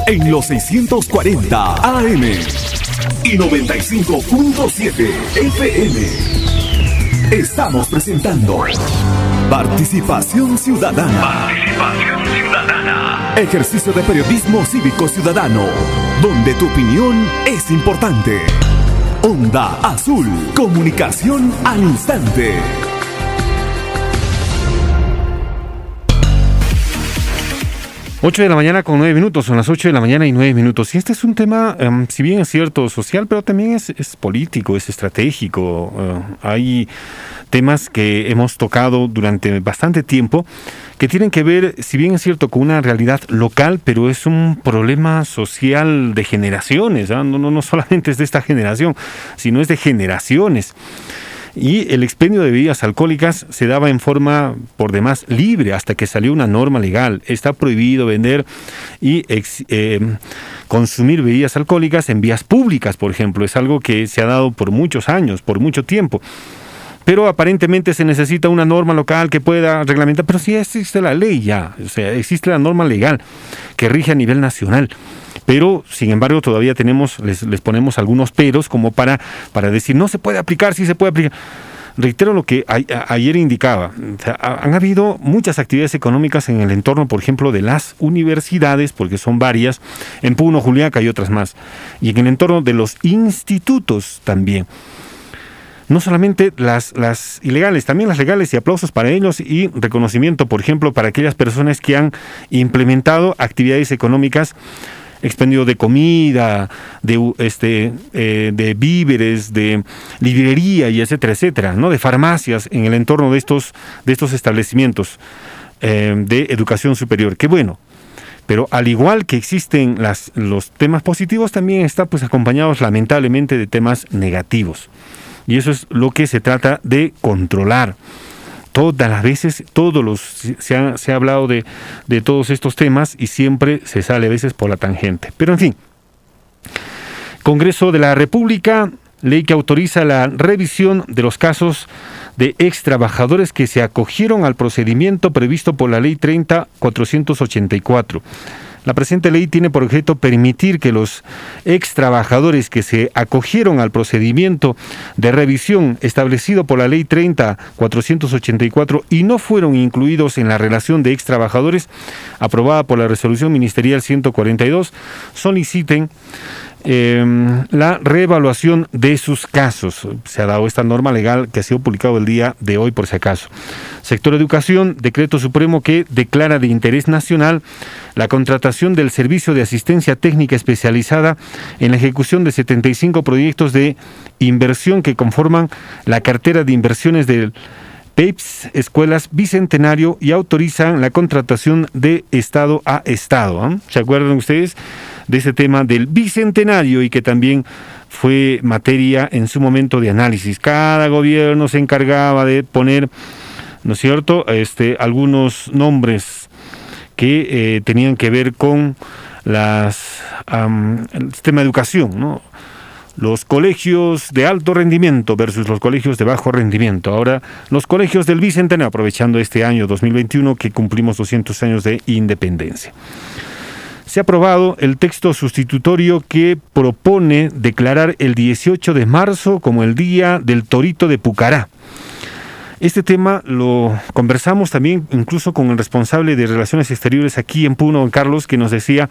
En los 640 AM y 95.7 FM. Estamos presentando Participación Ciudadana. Participación Ciudadana. Ejercicio de periodismo cívico ciudadano, donde tu opinión es importante. Onda Azul, comunicación al instante. 8 de la mañana con 9 minutos, son las 8 de la mañana y 9 minutos. Y este es un tema, um, si bien es cierto, social, pero también es, político, es estratégico. Uh, hay temas que hemos tocado durante bastante tiempo que tienen que ver, si bien es cierto, con una realidad local, pero es un problema social de generaciones. ¿ah? No, no, no solamente es de esta generación, sino es de generaciones y el expendio de bebidas alcohólicas se daba en forma por demás libre hasta que salió una norma legal. Está prohibido vender y eh, consumir bebidas alcohólicas en vías públicas, por ejemplo. Es algo que se ha dado por muchos años, por mucho tiempo. Pero aparentemente se necesita una norma local que pueda reglamentar, pero sí existe la ley ya, o sea, existe la norma legal que rige a nivel nacional pero sin embargo todavía tenemos, les, les ponemos algunos peros como para, para decir no se puede aplicar, sí se puede aplicar. Reitero lo que ayer indicaba, han habido muchas actividades económicas en el entorno, por ejemplo, de las universidades, porque son varias, en Puno, Juliaca y otras más, y en el entorno de los institutos también. no solamente las, las ilegales, también las legales y aplausos para ellos y reconocimiento, por ejemplo, para aquellas personas que han implementado actividades económicas expendio de comida, de, este, eh, de víveres, de librería y etcétera, etcétera, ¿no? de farmacias en el entorno de estos, de estos establecimientos eh, de educación superior. Qué bueno. Pero al igual que existen las, los temas positivos, también está pues acompañados lamentablemente de temas negativos. Y eso es lo que se trata de controlar todas las veces, todos los, se ha, se ha hablado de, de todos estos temas y siempre se sale a veces por la tangente. Pero en fin, Congreso de la República, ley que autoriza la revisión de los casos de ex trabajadores que se acogieron al procedimiento previsto por la ley 30.484. La presente ley tiene por objeto permitir que los ex trabajadores que se acogieron al procedimiento de revisión establecido por la ley 30.484 y no fueron incluidos en la relación de ex trabajadores aprobada por la resolución ministerial 142 soliciten eh, la reevaluación de sus casos. Se ha dado esta norma legal que ha sido publicado el día de hoy, por si acaso. Sector Educación, decreto supremo que declara de interés nacional la contratación del servicio de asistencia técnica especializada en la ejecución de 75 proyectos de inversión que conforman la cartera de inversiones del PEPS, Escuelas Bicentenario y autorizan la contratación de Estado a Estado. ¿eh? ¿Se acuerdan ustedes? De ese tema del bicentenario y que también fue materia en su momento de análisis. Cada gobierno se encargaba de poner, ¿no es cierto?, este, algunos nombres que eh, tenían que ver con el sistema de educación, ¿no? los colegios de alto rendimiento versus los colegios de bajo rendimiento. Ahora, los colegios del Bicentenario, aprovechando este año 2021 que cumplimos 200 años de independencia se ha aprobado el texto sustitutorio que propone declarar el 18 de marzo como el Día del Torito de Pucará. Este tema lo conversamos también incluso con el responsable de Relaciones Exteriores aquí en Puno, Carlos, que nos decía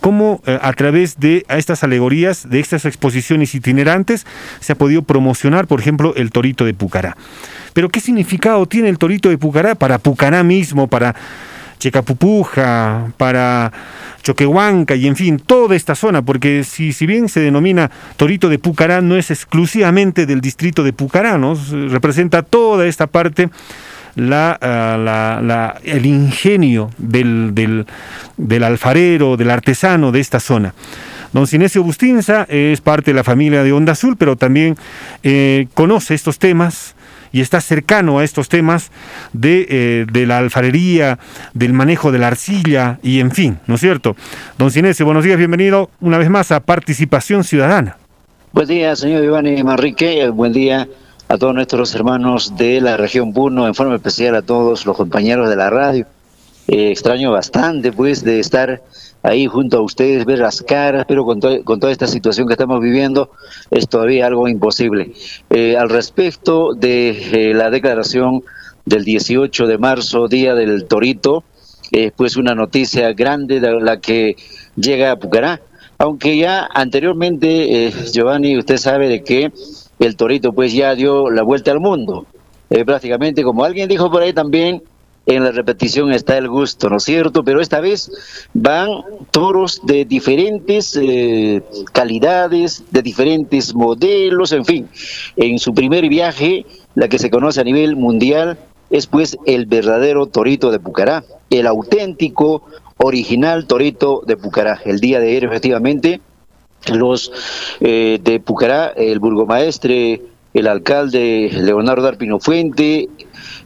cómo eh, a través de estas alegorías, de estas exposiciones itinerantes, se ha podido promocionar, por ejemplo, el torito de Pucará. Pero ¿qué significado tiene el torito de Pucará para Pucará mismo, para Checapupuja, para Choquehuanca y en fin, toda esta zona, porque si, si bien se denomina Torito de Pucará, no es exclusivamente del distrito de Pucará, representa toda esta parte. La, ah, el ingenio del, del, del, alfarero, del artesano de esta zona. Don Sinesio Bustinza es parte de la familia de Onda Azul, pero también eh, conoce estos temas, y está cercano a estos temas de, eh, de, la alfarería, del manejo de la arcilla y en fin, ¿no es cierto? Don Cinesio, buenos días, bienvenido una vez más a Participación Ciudadana. Buen día, señor Iván Manrique, buen día a todos nuestros hermanos de la región Puno, en forma especial a todos los compañeros de la radio. Eh, extraño bastante, pues, de estar ahí junto a ustedes, ver las caras, pero con, con toda esta situación que estamos viviendo es todavía algo imposible. Eh, al respecto de eh, la declaración del 18 de marzo, Día del Torito, es pues una noticia grande de la que llega a Pucará, aunque ya anteriormente, eh, Giovanni, usted sabe de que el Torito pues ya dio la vuelta al mundo. prácticamente, como alguien dijo por ahí también, en la repetición está el gusto, ¿no es cierto? Pero esta vez van toros de diferentes eh, calidades, de diferentes modelos, en fin. En su primer viaje, la que se conoce a nivel mundial, es pues el verdadero torito de Pucará, el auténtico, original torito de Pucará. El día de ayer, efectivamente, los eh, de Pucará, el burgomaestre, el alcalde Leonardo Arpino Fuente,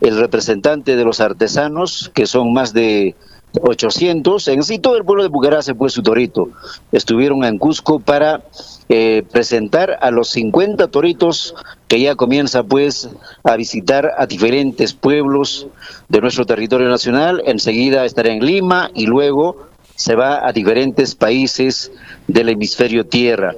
el representante de los artesanos, que son más de 800. En sí, todo el pueblo de Pucará se fue su torito. Estuvieron en Cusco para eh, presentar a los 50 toritos que ya comienza pues a visitar a diferentes pueblos de nuestro territorio nacional. Enseguida estará en Lima y luego se va a diferentes países del hemisferio tierra.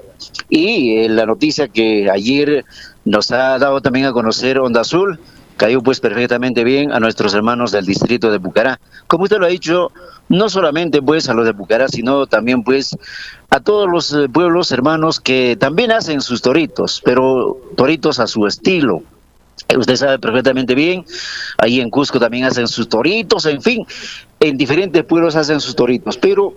Y eh, la noticia que ayer nos ha dado también a conocer Onda Azul cayó pues perfectamente bien a nuestros hermanos del distrito de Pucará. Como usted lo ha dicho, no solamente pues a los de Pucará, sino también pues a todos los eh, pueblos hermanos que también hacen sus toritos, pero toritos a su estilo. Eh, Usted sabe perfectamente bien, ahí en Cusco también hacen sus toritos, en fin, en diferentes pueblos hacen sus toritos, pero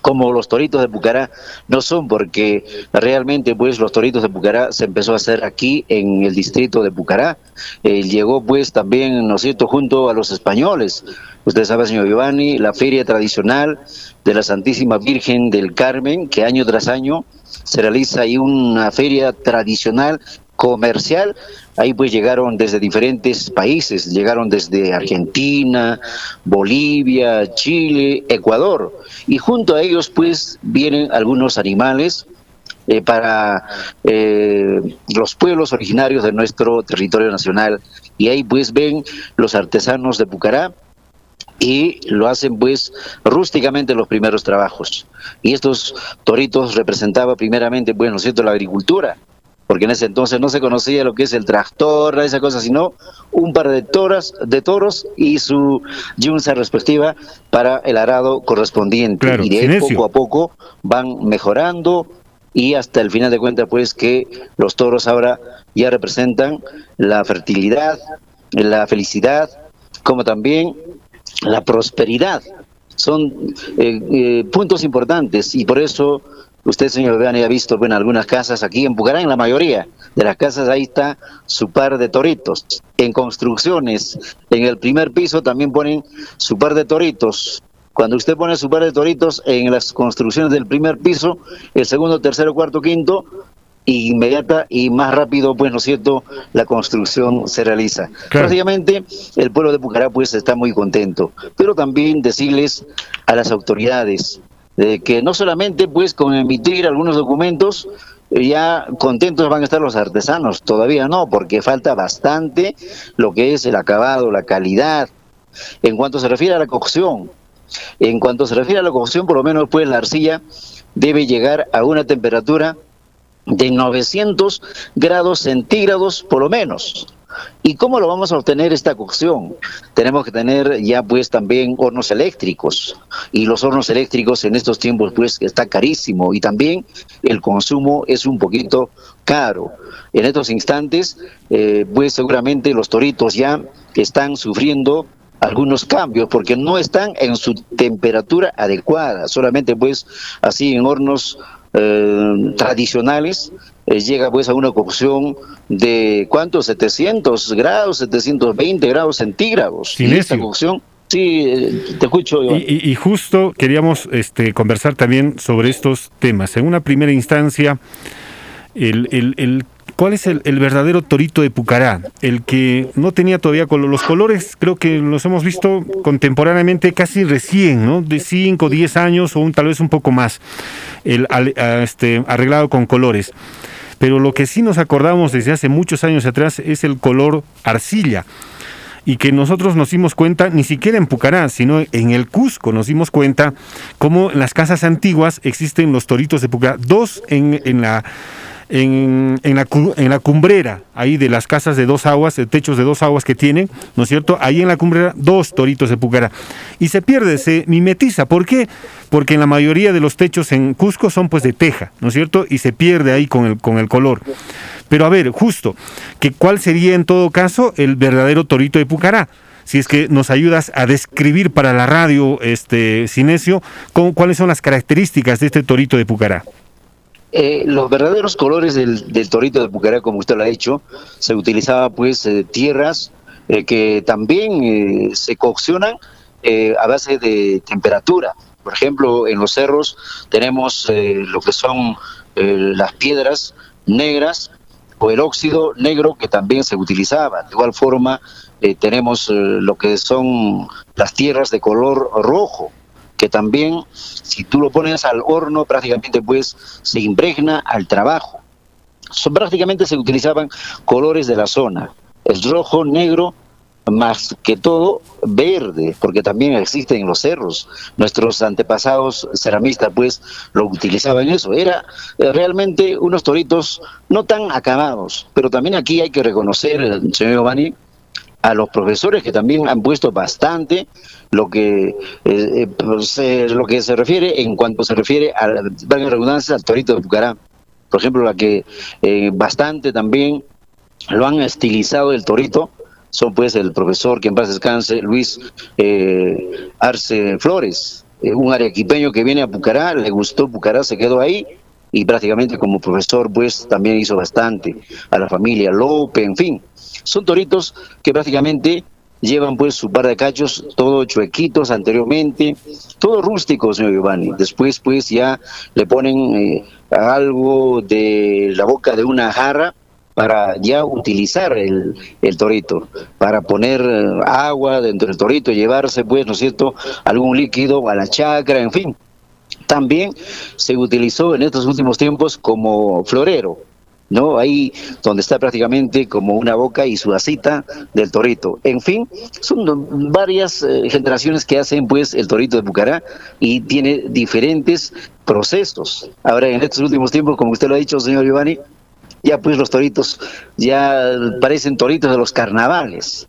como los toritos de Pucará no son porque realmente pues los toritos de Pucará se empezó a hacer aquí en el distrito de Pucará Eh, llegó pues también no es cierto junto a los españoles. Usted sabe señor Giovanni la feria tradicional de la Santísima Virgen del Carmen que año tras año se realiza ahí una feria tradicional comercial, ahí pues llegaron desde diferentes países, llegaron desde Argentina, Bolivia, Chile, Ecuador, y junto a ellos pues vienen algunos animales eh, para eh, los pueblos originarios de nuestro territorio nacional, y ahí pues ven los artesanos de Pucará, y lo hacen pues rústicamente los primeros trabajos. Y estos toritos representaban primeramente, ¿no es cierto?, la agricultura, porque en ese entonces no se conocía lo que es el tractor, esa cosa, sino un par de toras, de toros y su yunza respectiva para el arado correspondiente. Claro, y de ahí poco a poco van mejorando y hasta el final de cuentas pues que los toros ahora ya representan la fertilidad, la felicidad, como también la prosperidad. Son eh, eh, puntos importantes y por eso usted, señor Veani, ha visto bueno, algunas casas aquí en Pucará, en la mayoría de las casas ahí está su par de toritos. En construcciones, en el primer piso también ponen su par de toritos. Cuando usted pone su par de toritos en las construcciones del primer piso, el segundo, tercero, cuarto, quinto, inmediata y más rápido, pues, ¿no es cierto?, la construcción se realiza. Claro. Prácticamente el pueblo de Pucará, pues, está muy contento, pero también decirles a las autoridades de que no solamente, pues, con emitir algunos documentos, eh, ya contentos van a estar los artesanos, todavía no, porque falta bastante lo que es el acabado, la calidad, en cuanto se refiere a la cocción. En cuanto se refiere a la cocción, por lo menos, pues, la arcilla debe llegar a una temperatura de 900 grados centígrados por lo menos. ¿Y cómo lo vamos a obtener esta cocción? Tenemos que tener ya pues también hornos eléctricos y los hornos eléctricos en estos tiempos pues está carísimo y también el consumo es un poquito caro. En estos instantes eh, pues seguramente los toritos ya están sufriendo algunos cambios porque no están en su temperatura adecuada, solamente pues así en hornos eh, tradicionales eh, llega pues a una cocción de ¿cuántos? 700 grados, 720 grados centígrados. Y esta Silencio. cocción, sí, eh, te escucho. Iván. Y, justo queríamos este, conversar también sobre estos temas. En una primera instancia, el, el- el- ¿cuál es el, el verdadero torito de Pucará? El que no tenía todavía color. Los colores creo que los hemos visto contemporáneamente casi recién, ¿no? De 5, 10 años o un, tal vez un poco más, el, al- a- este, arreglado con colores. Pero lo que sí nos acordamos desde hace muchos años atrás es el color arcilla. Y que nosotros nos dimos cuenta, ni siquiera en Pucará, sino en el Cusco nos dimos cuenta cómo en las casas antiguas existen los toritos de Pucará, dos en, en la en, la, en la cumbrera, ahí de las casas de dos aguas, de techos de dos aguas que tienen, ¿no es cierto? Ahí en la cumbrera, dos toritos de Pucará. Y se pierde, se mimetiza. ¿Por qué? Porque en la mayoría de los techos en Cusco son pues de teja, ¿no es cierto? Y se pierde ahí con el, color. Pero a ver, justo, que ¿cuál sería en todo caso el verdadero torito de Pucará? Si es que nos ayudas a describir para la radio, este Cinesio, cuáles son las características de este torito de Pucará. Eh, los verdaderos colores del, del torito de Pucará, como usted lo ha hecho, se utilizaba pues eh, tierras eh, que también eh, se coccionan a base de temperatura. Por ejemplo, en los cerros tenemos lo que son las piedras negras o el óxido negro que también se utilizaba. De igual forma, tenemos lo que son las tierras de color rojo, que también si tú lo pones al horno prácticamente pues se impregna al trabajo. Son, prácticamente se utilizaban colores de la zona, el rojo, negro, más que todo verde, porque también existen en los cerros. Nuestros antepasados ceramistas pues lo utilizaban eso. Era eh, realmente unos toritos no tan acabados, pero también aquí hay que reconocer, eh, señor Giovanni, a los profesores que también han puesto bastante lo que eh, eh, pues, eh, lo que se refiere en cuanto se refiere a la redundancia al torito de Pucará por ejemplo la que bastante también lo han estilizado el torito son pues el profesor que en paz descanse Luis Arce Flores un arequipeño que viene a Pucará le gustó Pucará se quedó ahí y prácticamente como profesor pues también hizo bastante a la familia López en fin. Son toritos que prácticamente llevan pues su par de cachos todo chuequitos anteriormente, todo rústico, señor Giovanni. Después pues ya le ponen eh, algo de la boca de una jarra para ya utilizar el, el torito, para poner eh, agua dentro del torito, llevarse pues, ¿no es cierto?, algún líquido a la chacra, en fin. También se utilizó en estos últimos tiempos como florero, ¿no? Ahí donde está prácticamente como una boca y su asita del torito. En fin, son varias eh, generaciones que hacen pues el torito de Bucará y tiene diferentes procesos. Ahora en estos últimos tiempos, como usted lo ha dicho, señor Giovanni, ya pues los toritos ya parecen toritos de los carnavales.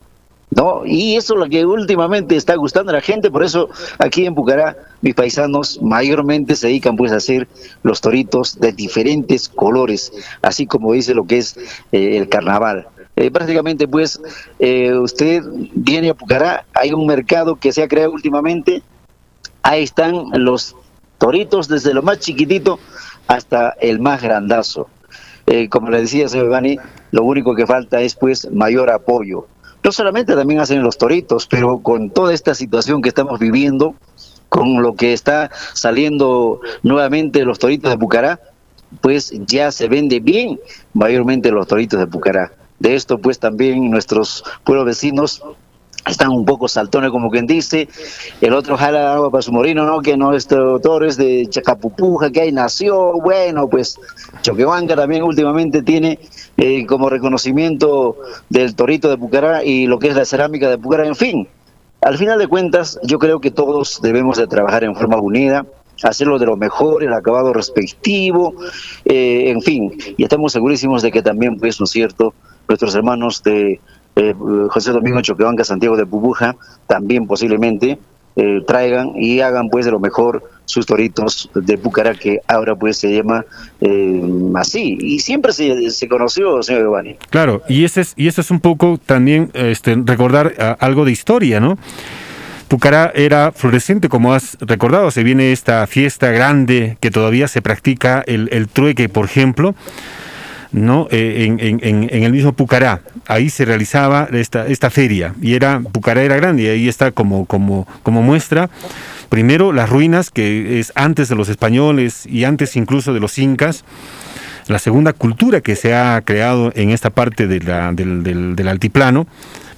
¿No? Y eso es lo que últimamente está gustando a la gente, por eso aquí en Bucará mis paisanos mayormente se dedican pues a hacer los toritos de diferentes colores, así como dice lo que es eh, el carnaval. Eh, prácticamente pues eh, usted viene a Pucará, hay un mercado que se ha creado últimamente, ahí están los toritos desde lo más chiquitito hasta el más grandazo. como le decía señor Bani, lo único que falta es pues mayor apoyo no solamente también hacen los toritos, pero con toda esta situación que estamos viviendo, con lo que está saliendo nuevamente los toritos de Pucará, pues ya se vende bien mayormente los toritos de Pucará. De esto pues también nuestros pueblos vecinos están un poco saltones como quien dice, el otro jala agua para su morino, ¿no? Que nuestro toro es de Chacapupuja, que ahí nació, bueno, pues Choquehuanca también últimamente tiene eh, como reconocimiento del torito de Pucará y lo que es la cerámica de Pucará, en fin. Al final de cuentas, yo creo que todos debemos de trabajar en forma unida, hacerlo de lo mejor, el acabado respectivo, eh, en fin, y estamos segurísimos de que también, pues, ¿no es cierto?, nuestros hermanos de eh, José Domingo Choquebanca, Santiago de Bubuja, también posiblemente eh, traigan y hagan pues de lo mejor sus toritos de Pucará, que ahora pues se llama eh, así. Y siempre se, se, conoció, señor Giovanni. Claro, y ese es, y eso es un poco también este, recordar algo de historia, ¿no? Pucará era florescente, como has recordado, se viene esta fiesta grande que todavía se practica, el, el trueque, por ejemplo, ¿no? Eh, en, el mismo Pucará. Ahí se realizaba esta, esta feria y era Pucará era grande y ahí está como, como, como muestra. Primero las ruinas, que es antes de los españoles y antes incluso de los incas. La segunda cultura que se ha creado en esta parte de la, del, del, del altiplano,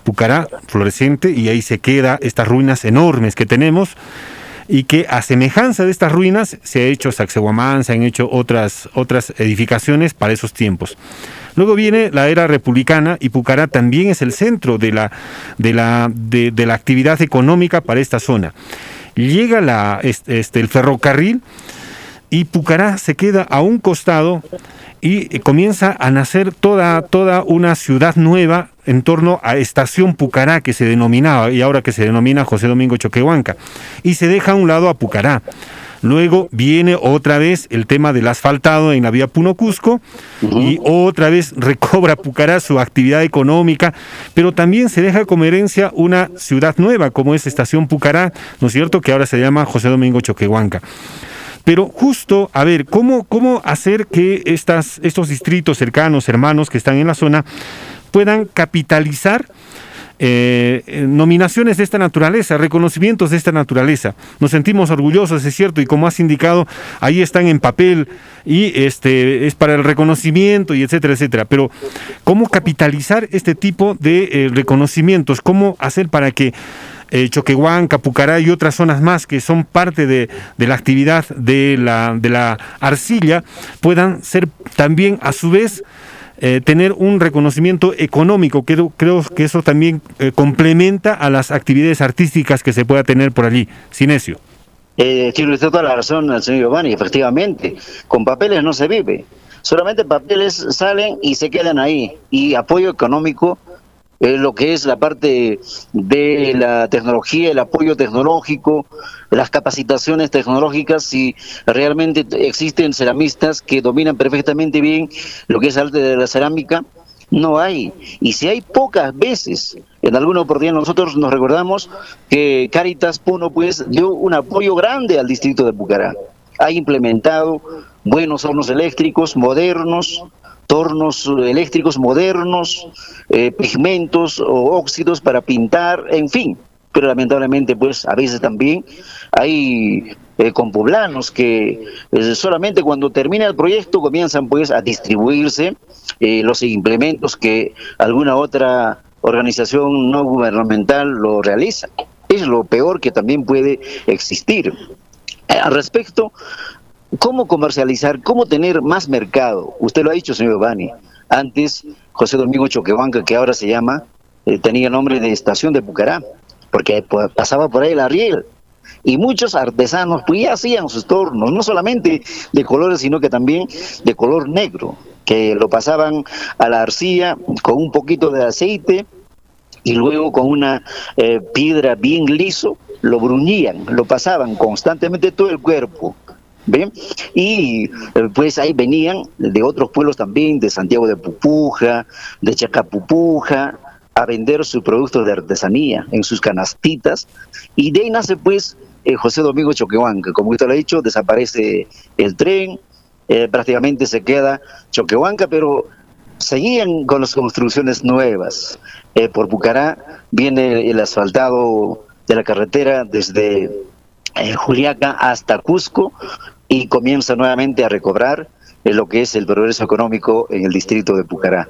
Pucará, florescente, y ahí se queda estas ruinas enormes que tenemos y que a semejanza de estas ruinas se ha hecho Sacsayhuamán, se han hecho otras, otras edificaciones para esos tiempos. Luego viene la era republicana y Pucará también es el centro de la, de la, de, la actividad económica para esta zona. Llega la, este, el ferrocarril y Pucará se queda a un costado y comienza a nacer toda, toda una ciudad nueva en torno a Estación Pucará, que se denominaba, y ahora que se denomina José Domingo Choquehuanca, y se deja a un lado a Pucará. Luego viene otra vez el tema del asfaltado en la vía Puno Cusco y otra vez <laughs> recobra Pucará su actividad económica, pero también se deja como herencia una ciudad nueva como es Estación Pucará, ¿no es cierto?, que ahora se llama José Domingo Choquehuanca. Pero justo, a ver, ¿cómo, cómo hacer que estas, estos distritos cercanos, hermanos que están en la zona, puedan capitalizar eh, nominaciones de esta naturaleza, reconocimientos de esta naturaleza. Nos sentimos orgullosos, es cierto, y como has indicado, ahí están en papel y este es para el reconocimiento y etcétera, etcétera. Pero ¿cómo capitalizar este tipo de eh, reconocimientos? ¿Cómo hacer para que eh, Choquehuanca, Pucará y otras zonas más que son parte de, la actividad de la, de la arcilla puedan ser también a su vez eh, tener un reconocimiento económico. Creo, creo que eso también eh, complementa a las actividades artísticas que se pueda tener por allí. Sinesio. Eh, tiene usted toda la razón, señor Giovanni, efectivamente. Con papeles no se vive. Solamente papeles salen y se quedan ahí. Y apoyo económico eh, lo que es la parte de la tecnología, el apoyo tecnológico, las capacitaciones tecnológicas, si realmente existen ceramistas que dominan perfectamente bien lo que es arte de la cerámica, no hay. Y si hay pocas veces, en alguna oportunidad nosotros nos recordamos que Caritas Puno pues dio un apoyo grande al distrito de Pucará. Ha implementado buenos hornos eléctricos modernos, tornos eléctricos modernos, eh, pigmentos o óxidos para pintar, en fin. Pero lamentablemente, pues a veces también hay eh, compoblanos que eh, solamente cuando termina el proyecto comienzan pues a distribuirse eh, los implementos que alguna otra organización no gubernamental lo realiza. Es lo peor que también puede existir. Al respecto, ¿Cómo comercializar? ¿Cómo tener más mercado? Usted lo ha dicho, señor Bani. Antes, José Domingo Choquehuanca, que ahora se llama, eh, tenía nombre de estación de Pucará, porque pasaba por ahí el arriel. Y muchos artesanos pues ya hacían sus tornos, no solamente de colores, sino que también de color negro, que lo pasaban a la arcilla con un poquito de aceite y luego con una eh, piedra bien liso, lo bruñían, lo pasaban constantemente todo el cuerpo ¿Ven? Y eh, pues ahí venían de otros pueblos también, de Santiago de Pupuja, de Chacapupuja, a vender sus productos de artesanía en sus canastitas. Y de ahí nace pues eh, José Domingo Choquehuanca. Como usted lo ha dicho, desaparece el tren, eh, prácticamente se queda Choquehuanca, pero seguían con las construcciones nuevas. por Bucará viene el asfaltado de la carretera desde Juliaca hasta Cusco y comienza nuevamente a recobrar lo que es el progreso económico en el distrito de Pucará.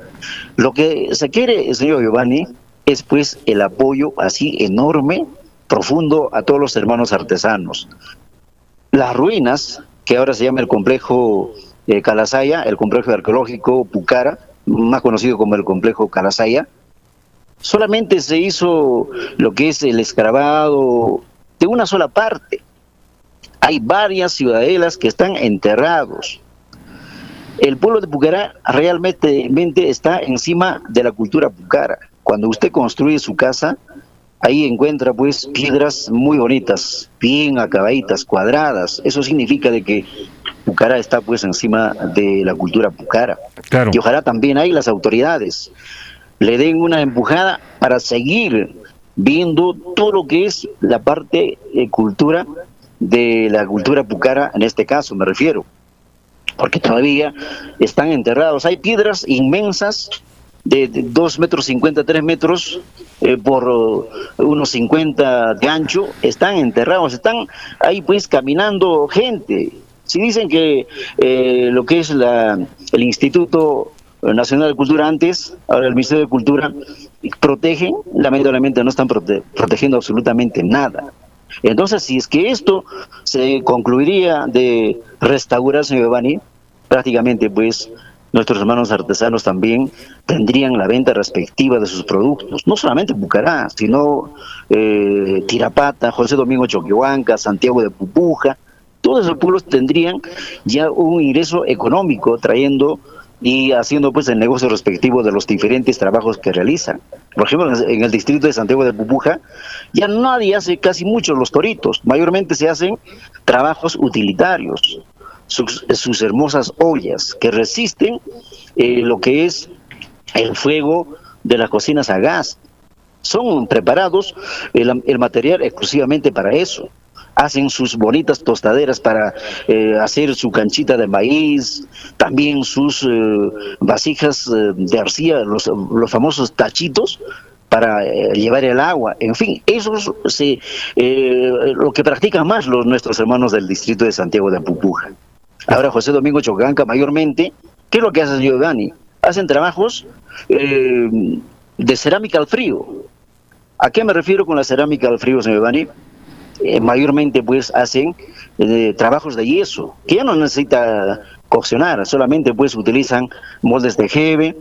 Lo que se quiere, señor Giovanni, es pues el apoyo así enorme, profundo a todos los hermanos artesanos. Las ruinas, que ahora se llama el complejo eh, Calasaya, el complejo arqueológico Pucara, más conocido como el complejo Calasaya, solamente se hizo lo que es el escarbado de una sola parte hay varias ciudadelas que están enterrados. El pueblo de Pucará realmente está encima de la cultura pucara. Cuando usted construye su casa, ahí encuentra pues piedras muy bonitas, bien acabaditas, cuadradas. Eso significa de que Pucará está pues encima de la cultura pucara. Y ojalá también ahí las autoridades le den una empujada para seguir viendo todo lo que es la parte de cultura de la cultura pucara, en este caso me refiero, porque todavía están enterrados. Hay piedras inmensas de, 2 metros 50, 3 metros eh, por uh, unos 50 de ancho, están enterrados, están ahí pues caminando gente. Si dicen que eh, lo que es la, el Instituto Nacional de Cultura antes, ahora el Ministerio de Cultura, protegen, lamentablemente no están protegiendo absolutamente nada. Entonces, si es que esto se concluiría de restaurar, señor Giovanni, prácticamente pues nuestros hermanos artesanos también tendrían la venta respectiva de sus productos, no solamente Bucará, sino eh, Tirapata, José Domingo Choquehuanca, Santiago de Pupuja, todos esos pueblos tendrían ya un ingreso económico trayendo y haciendo pues el negocio respectivo de los diferentes trabajos que realizan. Por ejemplo, en el distrito de Santiago de Pupuja, ya nadie hace casi mucho los toritos, mayormente se hacen trabajos utilitarios, sus, hermosas ollas que resisten eh, lo que es el fuego de las cocinas a gas. Son preparados el material exclusivamente para eso hacen sus bonitas tostaderas para eh, hacer su canchita de maíz, también sus eh, vasijas eh, de arcilla, los, los, famosos tachitos para llevar el agua, en fin, eso es lo que practican más los nuestros hermanos del distrito de Santiago de Pupuja. Ahora José Domingo Chocanca mayormente, ¿qué es lo que hace Dani? Hacen trabajos de cerámica al frío. ¿A qué me refiero con la cerámica al frío, señor Dani? Eh, mayormente pues hacen eh, trabajos de yeso, que ya no necesita coccionar, solamente pues utilizan moldes de jeve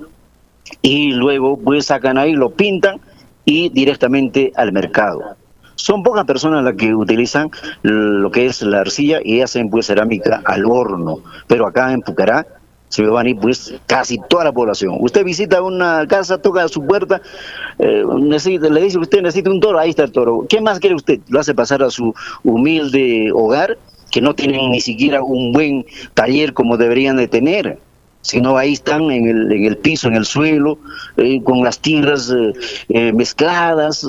y luego pues sacan ahí, lo pintan y directamente al mercado. Son pocas personas las que utilizan lo que es la arcilla y hacen pues cerámica al horno, pero acá en Pucará señor Giovanni, pues casi toda la población. Usted visita una casa, toca su puerta, eh, le dice usted necesita un toro, ahí está el toro. ¿Qué más quiere usted? Lo hace pasar a su humilde hogar, que no tienen ni siquiera un buen taller como deberían de tener sino ahí están en el, en el piso, en el suelo, eh, con las tierras eh, mezcladas.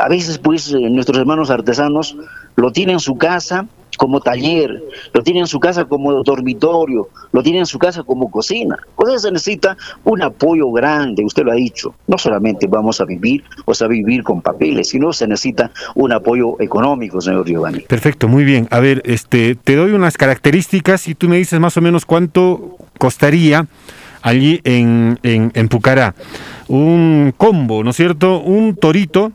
A veces, pues, nuestros hermanos artesanos lo tienen en su casa como taller, lo tienen en su casa como dormitorio, lo tienen en su casa como cocina. Pues se necesita un apoyo grande, usted lo ha dicho. No solamente vamos a vivir, o sea, vivir con papeles, sino se necesita un apoyo económico, señor Giovanni. Perfecto, muy bien. A ver, este, te doy unas características y tú me dices más o menos cuánto costaría allí en, en, en Pucará. Un combo, ¿no es cierto? Un torito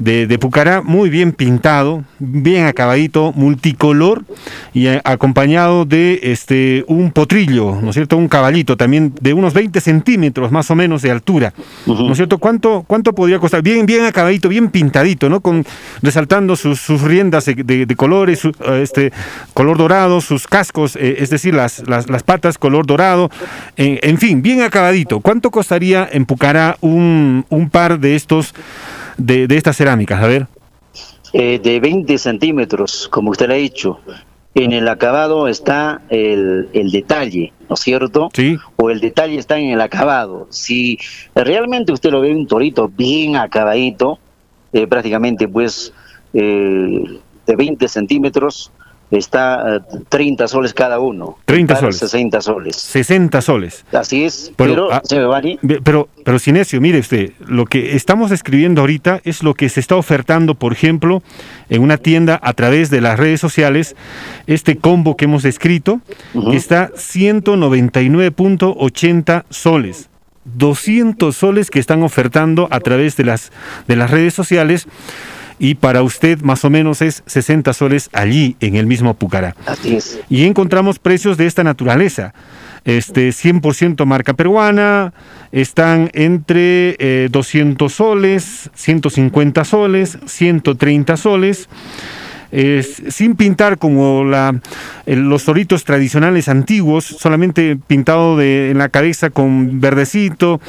de, de, Pucará, muy bien pintado, bien acabadito, multicolor y a, acompañado de este un potrillo, ¿no es cierto? Un caballito también de unos 20 centímetros más o menos de altura, uh -huh. ¿no es cierto? ¿Cuánto, ¿Cuánto podría costar? Bien, bien acabadito, bien pintadito, ¿no? Con, resaltando sus, sus riendas de, de, de colores, su, este color dorado, sus cascos, eh, es decir, las, las, las, patas color dorado, eh, en fin, bien acabadito. ¿Cuánto costaría en Pucará un, un par de estos? De, de estas cerámicas? A ver. Eh, de 20 centímetros, como usted le ha dicho. En el acabado está el, el, detalle, ¿no es cierto? Sí. O el detalle está en el acabado. Si realmente usted lo ve un torito bien acabadito, eh, prácticamente pues eh, de 20 centímetros, está uh, 30 soles cada uno. 30 soles. 60 soles. 60 soles. Así es, pero, pero, ah, pero, pero Sinesio, mire usted, lo que estamos escribiendo ahorita es lo que se está ofertando, por ejemplo, en una tienda a través de las redes sociales, este combo que hemos escrito, uh -huh. está 199.80 soles. 200 soles que están ofertando a través de las, de las redes sociales y para usted más o menos es 60 soles allí en el mismo Pucará. Así es. Y encontramos precios de esta naturaleza. Este 100% marca peruana, están entre eh, 200 soles, 150 soles, 130 soles. Sin pintar como la, eh, los toritos tradicionales antiguos, solamente pintado de, en la cabeza con verdecito,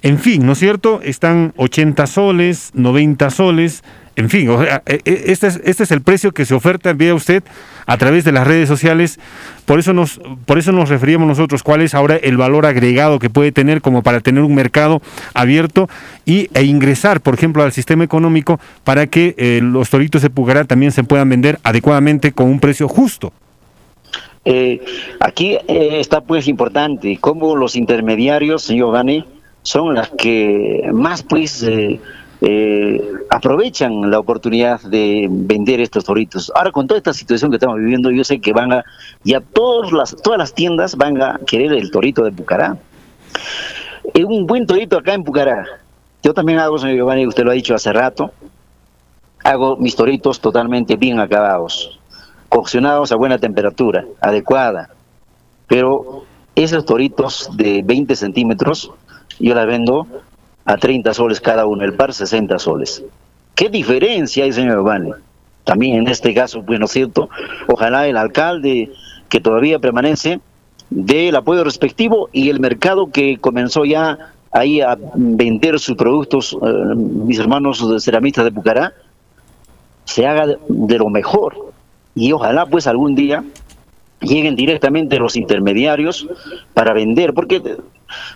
en fin, ¿no es cierto? Están 80 soles, 90 soles, en fin, o sea, este, es, este es el precio que se oferta, vea usted, a través de las redes sociales. Por eso nos, por eso nos referíamos nosotros cuál es ahora el valor agregado que puede tener como para tener un mercado abierto y, e ingresar, por ejemplo, al sistema económico para que eh, los toritos de Pucará también se puedan vender adecuadamente con un precio justo. Eh, aquí eh, está pues importante cómo los intermediarios, Gane, son las que más pues eh, aprovechan la oportunidad de vender estos toritos. Ahora con toda esta situación que estamos viviendo, yo sé que van a, ya todas las, todas las tiendas van a querer el torito de Pucará. Es un buen torito acá en Pucará. Yo también hago, señor Giovanni, usted lo ha dicho hace rato, hago mis toritos totalmente bien acabados, coccionados a buena temperatura, adecuada. Pero esos toritos de 20 centímetros, yo las vendo a 30 soles cada uno, el par 60 soles. ¿Qué diferencia hay, señor Giovanni? También en este caso, bueno, cierto, ojalá el alcalde que todavía permanece dé el apoyo respectivo y el mercado que comenzó ya ahí a vender sus productos, eh, mis hermanos de ceramistas de Pucará, se haga de lo mejor. Y ojalá pues algún día lleguen directamente los intermediarios para vender, porque de,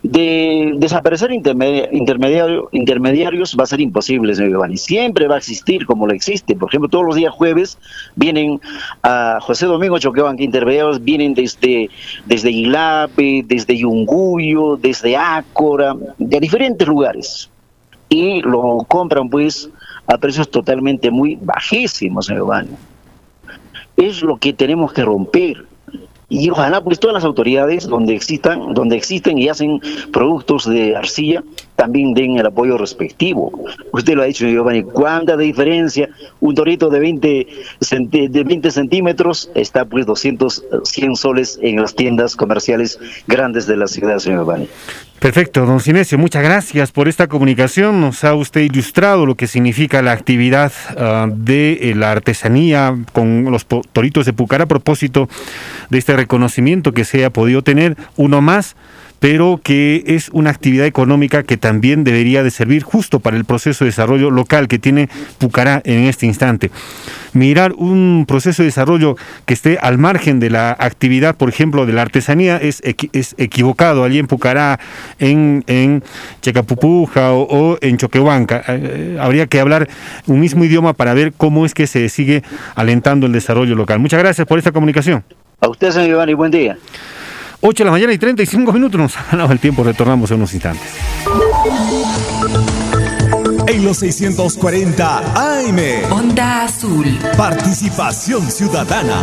de desaparecer intermediario, intermediarios va a ser imposible, señor Giovanni. Siempre va a existir como lo existe. Por ejemplo, todos los días jueves vienen a José Domingo Choqueban, que intermediarios vienen desde, desde Ilape, desde Yunguyo, desde Ácora, de diferentes lugares. Y lo compran pues a precios totalmente muy bajísimos, señor Giovanni. Es lo que tenemos que romper y ojalá pues todas las autoridades donde existan, donde existen y hacen productos de arcilla también den el apoyo respectivo. Usted lo ha dicho, Giovanni, ¿cuánta diferencia? Un torito de 20, de 20 centímetros está pues 200, 100 soles en las tiendas comerciales grandes de la ciudad, señor Giovanni. Perfecto, don Sinesio, muchas gracias por esta comunicación. Nos ha usted ilustrado lo que significa la actividad ah, de eh, la artesanía con los toritos de Pucara a propósito de este reconocimiento que se ha podido tener. Uno más pero que es una actividad económica que también debería de servir justo para el proceso de desarrollo local que tiene Pucará en este instante. Mirar un proceso de desarrollo que esté al margen de la actividad, por ejemplo, de la artesanía, es, es equivocado. Allí en Pucará, en, en Checapupuja o, en Choquehuanca, eh, habría que hablar un mismo idioma para ver cómo es que se sigue alentando el desarrollo local. Muchas gracias por esta comunicación. A usted, señor Giovanni, buen día. 8 de la mañana y 35 minutos nos ha ganado el tiempo, retornamos en unos instantes. En los 640 AM. Onda Azul. Participación ciudadana.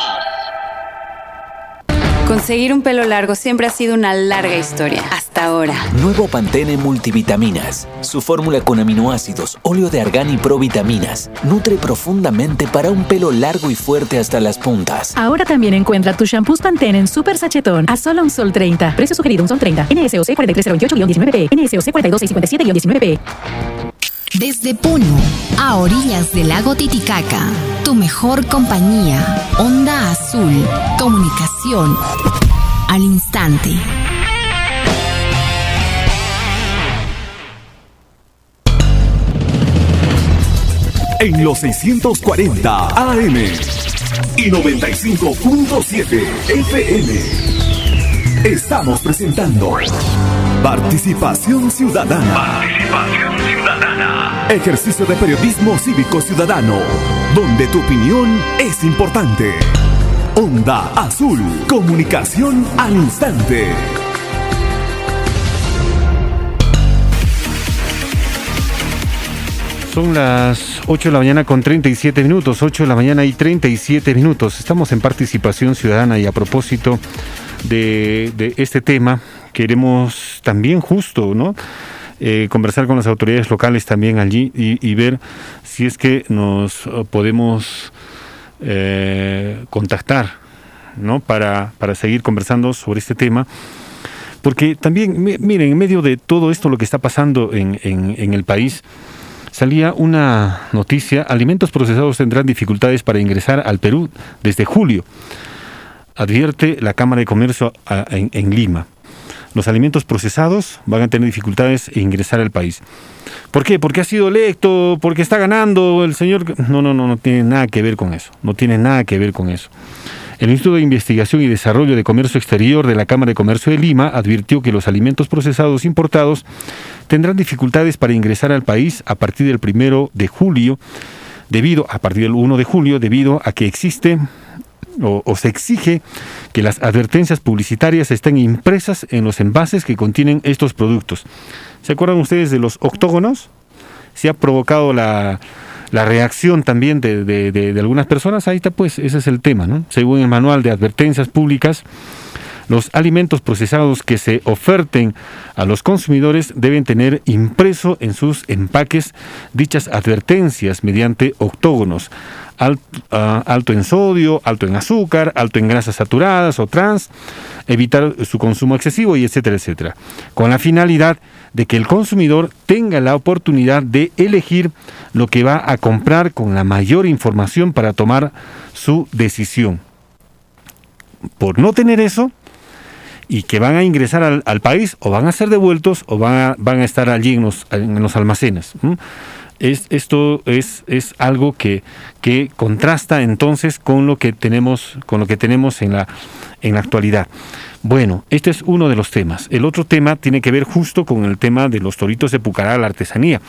Conseguir un pelo largo siempre ha sido una larga historia, hasta ahora. Nuevo Pantene Multivitaminas. Su fórmula con aminoácidos, óleo de argán y provitaminas nutre profundamente para un pelo largo y fuerte hasta las puntas. Ahora también encuentra tu shampoo Pantene en Super Sachetón a solo un sol 30. Precio sugerido un sol 30. NSOC 43028-19P. NSOC 42657-19P. Desde Puno, a orillas del lago Titicaca, tu mejor compañía, Onda Azul, comunicación al instante. En los 640 AM y 95.7 FM estamos presentando Participación Ciudadana. Participación Ciudadana. Ejercicio de periodismo cívico ciudadano, donde tu opinión es importante. Onda Azul, comunicación al instante. Son las 8 de la mañana con 37 minutos, 8 de la mañana y 37 minutos. Estamos en participación ciudadana y a propósito de, de este tema, queremos también justo, ¿no? Eh, conversar con las autoridades locales también allí y, ver si es que nos podemos eh, contactar, ¿no? Para, para seguir conversando sobre este tema. Porque también, miren, en medio de todo esto, lo que está pasando en, en el país, salía una noticia, alimentos procesados tendrán dificultades para ingresar al Perú desde julio, advierte la Cámara de Comercio en, Lima. Los alimentos procesados van a tener dificultades en ingresar al país. ¿Por qué? Porque ha sido electo, porque está ganando el señor... No, no, no, no tiene nada que ver con eso. No tiene nada que ver con eso. El Instituto de Investigación y Desarrollo de Comercio Exterior de la Cámara de Comercio de Lima advirtió que los alimentos procesados importados tendrán dificultades para ingresar al país a partir del primero de julio, debido a partir del 1 de julio, debido a que existe o, se exige que las advertencias publicitarias estén impresas en los envases que contienen estos productos. ¿Se acuerdan ustedes de los octógonos? Se ha provocado la, la reacción también de, de, de, algunas personas, ahí está pues, ese es el tema, ¿no? Según el manual de advertencias públicas, los alimentos procesados que se oferten a los consumidores deben tener impreso en sus empaques dichas advertencias mediante octógonos. Ah, alto en sodio, alto en azúcar, alto en grasas saturadas o trans, evitar su consumo excesivo y etcétera, etcétera, con la finalidad de que el consumidor tenga la oportunidad de elegir lo que va a comprar con la mayor información para tomar su decisión. Por no tener eso, y que van a ingresar al, país o van a ser devueltos o van a, van a estar allí en los, en los almacenes. Es, esto es, es algo que, que contrasta entonces con lo que tenemos, con lo que tenemos en la, en la actualidad. Bueno, este es uno de los temas. El otro tema tiene que ver justo con el tema de los toritos de Pucará, la artesanía.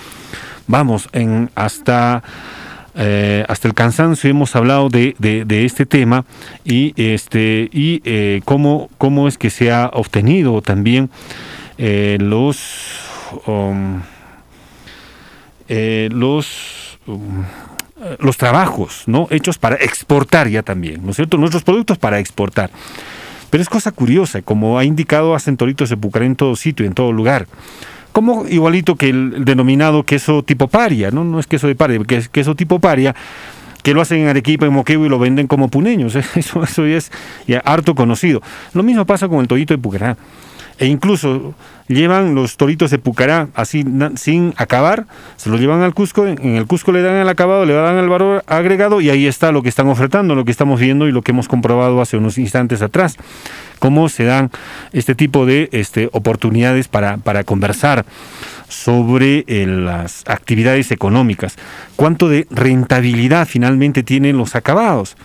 Vamos, en hasta eh, hasta el cansancio hemos hablado de, de, este tema y este y eh, cómo, cómo es que se ha obtenido también eh, los um, los um, los trabajos no hechos para exportar ya también no es cierto nuestros productos para exportar pero es cosa curiosa como ha indicado de Pucará en todo sitio en todo lugar como igualito que el, denominado queso tipo paria, ¿no? No es queso de paria, que es queso tipo paria, que lo hacen en Arequipa, en Moquegua y lo venden como puneños. <laughs> Eso, eso ya es ya harto conocido. Lo mismo pasa con el torito de Pucará. E incluso llevan los toritos de Pucará así sin acabar, se los llevan al Cusco, en el Cusco le dan el acabado, le dan el valor agregado y ahí está lo que están ofertando, lo que estamos viendo y lo que hemos comprobado hace unos instantes atrás cómo se dan este tipo de este, oportunidades para, conversar sobre eh, las actividades económicas, cuánto de rentabilidad finalmente tienen los acabados.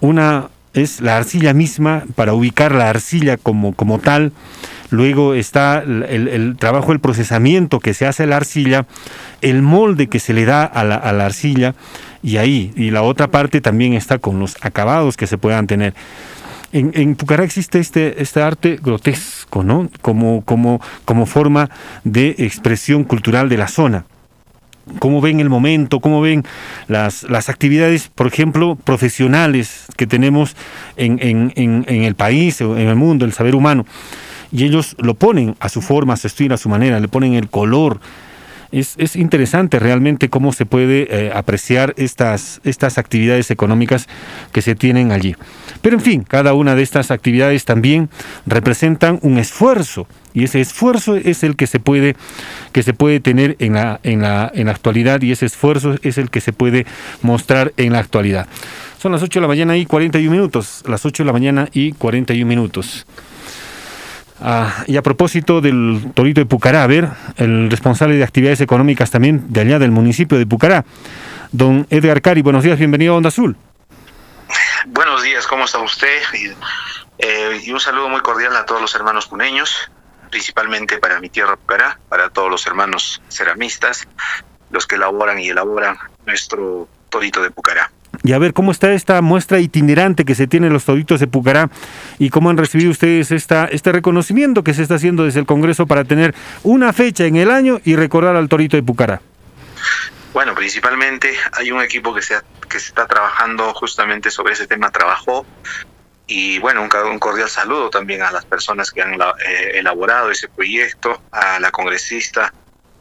Una es la arcilla misma, para ubicar la arcilla como, como tal, luego está el, el, trabajo, el procesamiento que se hace a la arcilla, el molde que se le da a la, arcilla, y ahí, y la otra parte también está con los acabados que se puedan tener. En, en Pucará existe este, este arte grotesco, ¿no? Como, como, como forma de expresión cultural de la zona cómo ven el momento, cómo ven las, las actividades, por ejemplo, profesionales que tenemos en, en, en, el país en el mundo, el saber humano. Y ellos lo ponen a su forma, a su estilo, a su manera, le ponen el color, es, interesante realmente cómo se puede eh, apreciar estas, estas actividades económicas que se tienen allí. Pero en fin, cada una de estas actividades también representan un esfuerzo y ese esfuerzo es el que se puede que se puede tener en la, en la, en la actualidad y ese esfuerzo es el que se puede mostrar en la actualidad. Son las 8 de la mañana y 41 minutos, las 8 de la mañana y 41 minutos. Ah, y a propósito del Torito de Pucará, a ver, el responsable de actividades económicas también de allá del municipio de Pucará, don Edgar Cari, buenos días, bienvenido a Onda Azul. Buenos días, ¿cómo está usted? Y, eh, un saludo muy cordial a todos los hermanos puneños, principalmente para mi tierra Pucará, para todos los hermanos ceramistas, los que elaboran y elaboran nuestro Torito de Pucará. Y a ver cómo está esta muestra itinerante que se tiene en los Toritos de Pucará y cómo han recibido ustedes esta, este reconocimiento que se está haciendo desde el Congreso para tener una fecha en el año y recordar al Torito de Pucará. Bueno, principalmente hay un equipo que se, que se está trabajando justamente sobre ese tema, trabajó y bueno, un, cordial saludo también a las personas que han eh, elaborado ese proyecto, a la congresista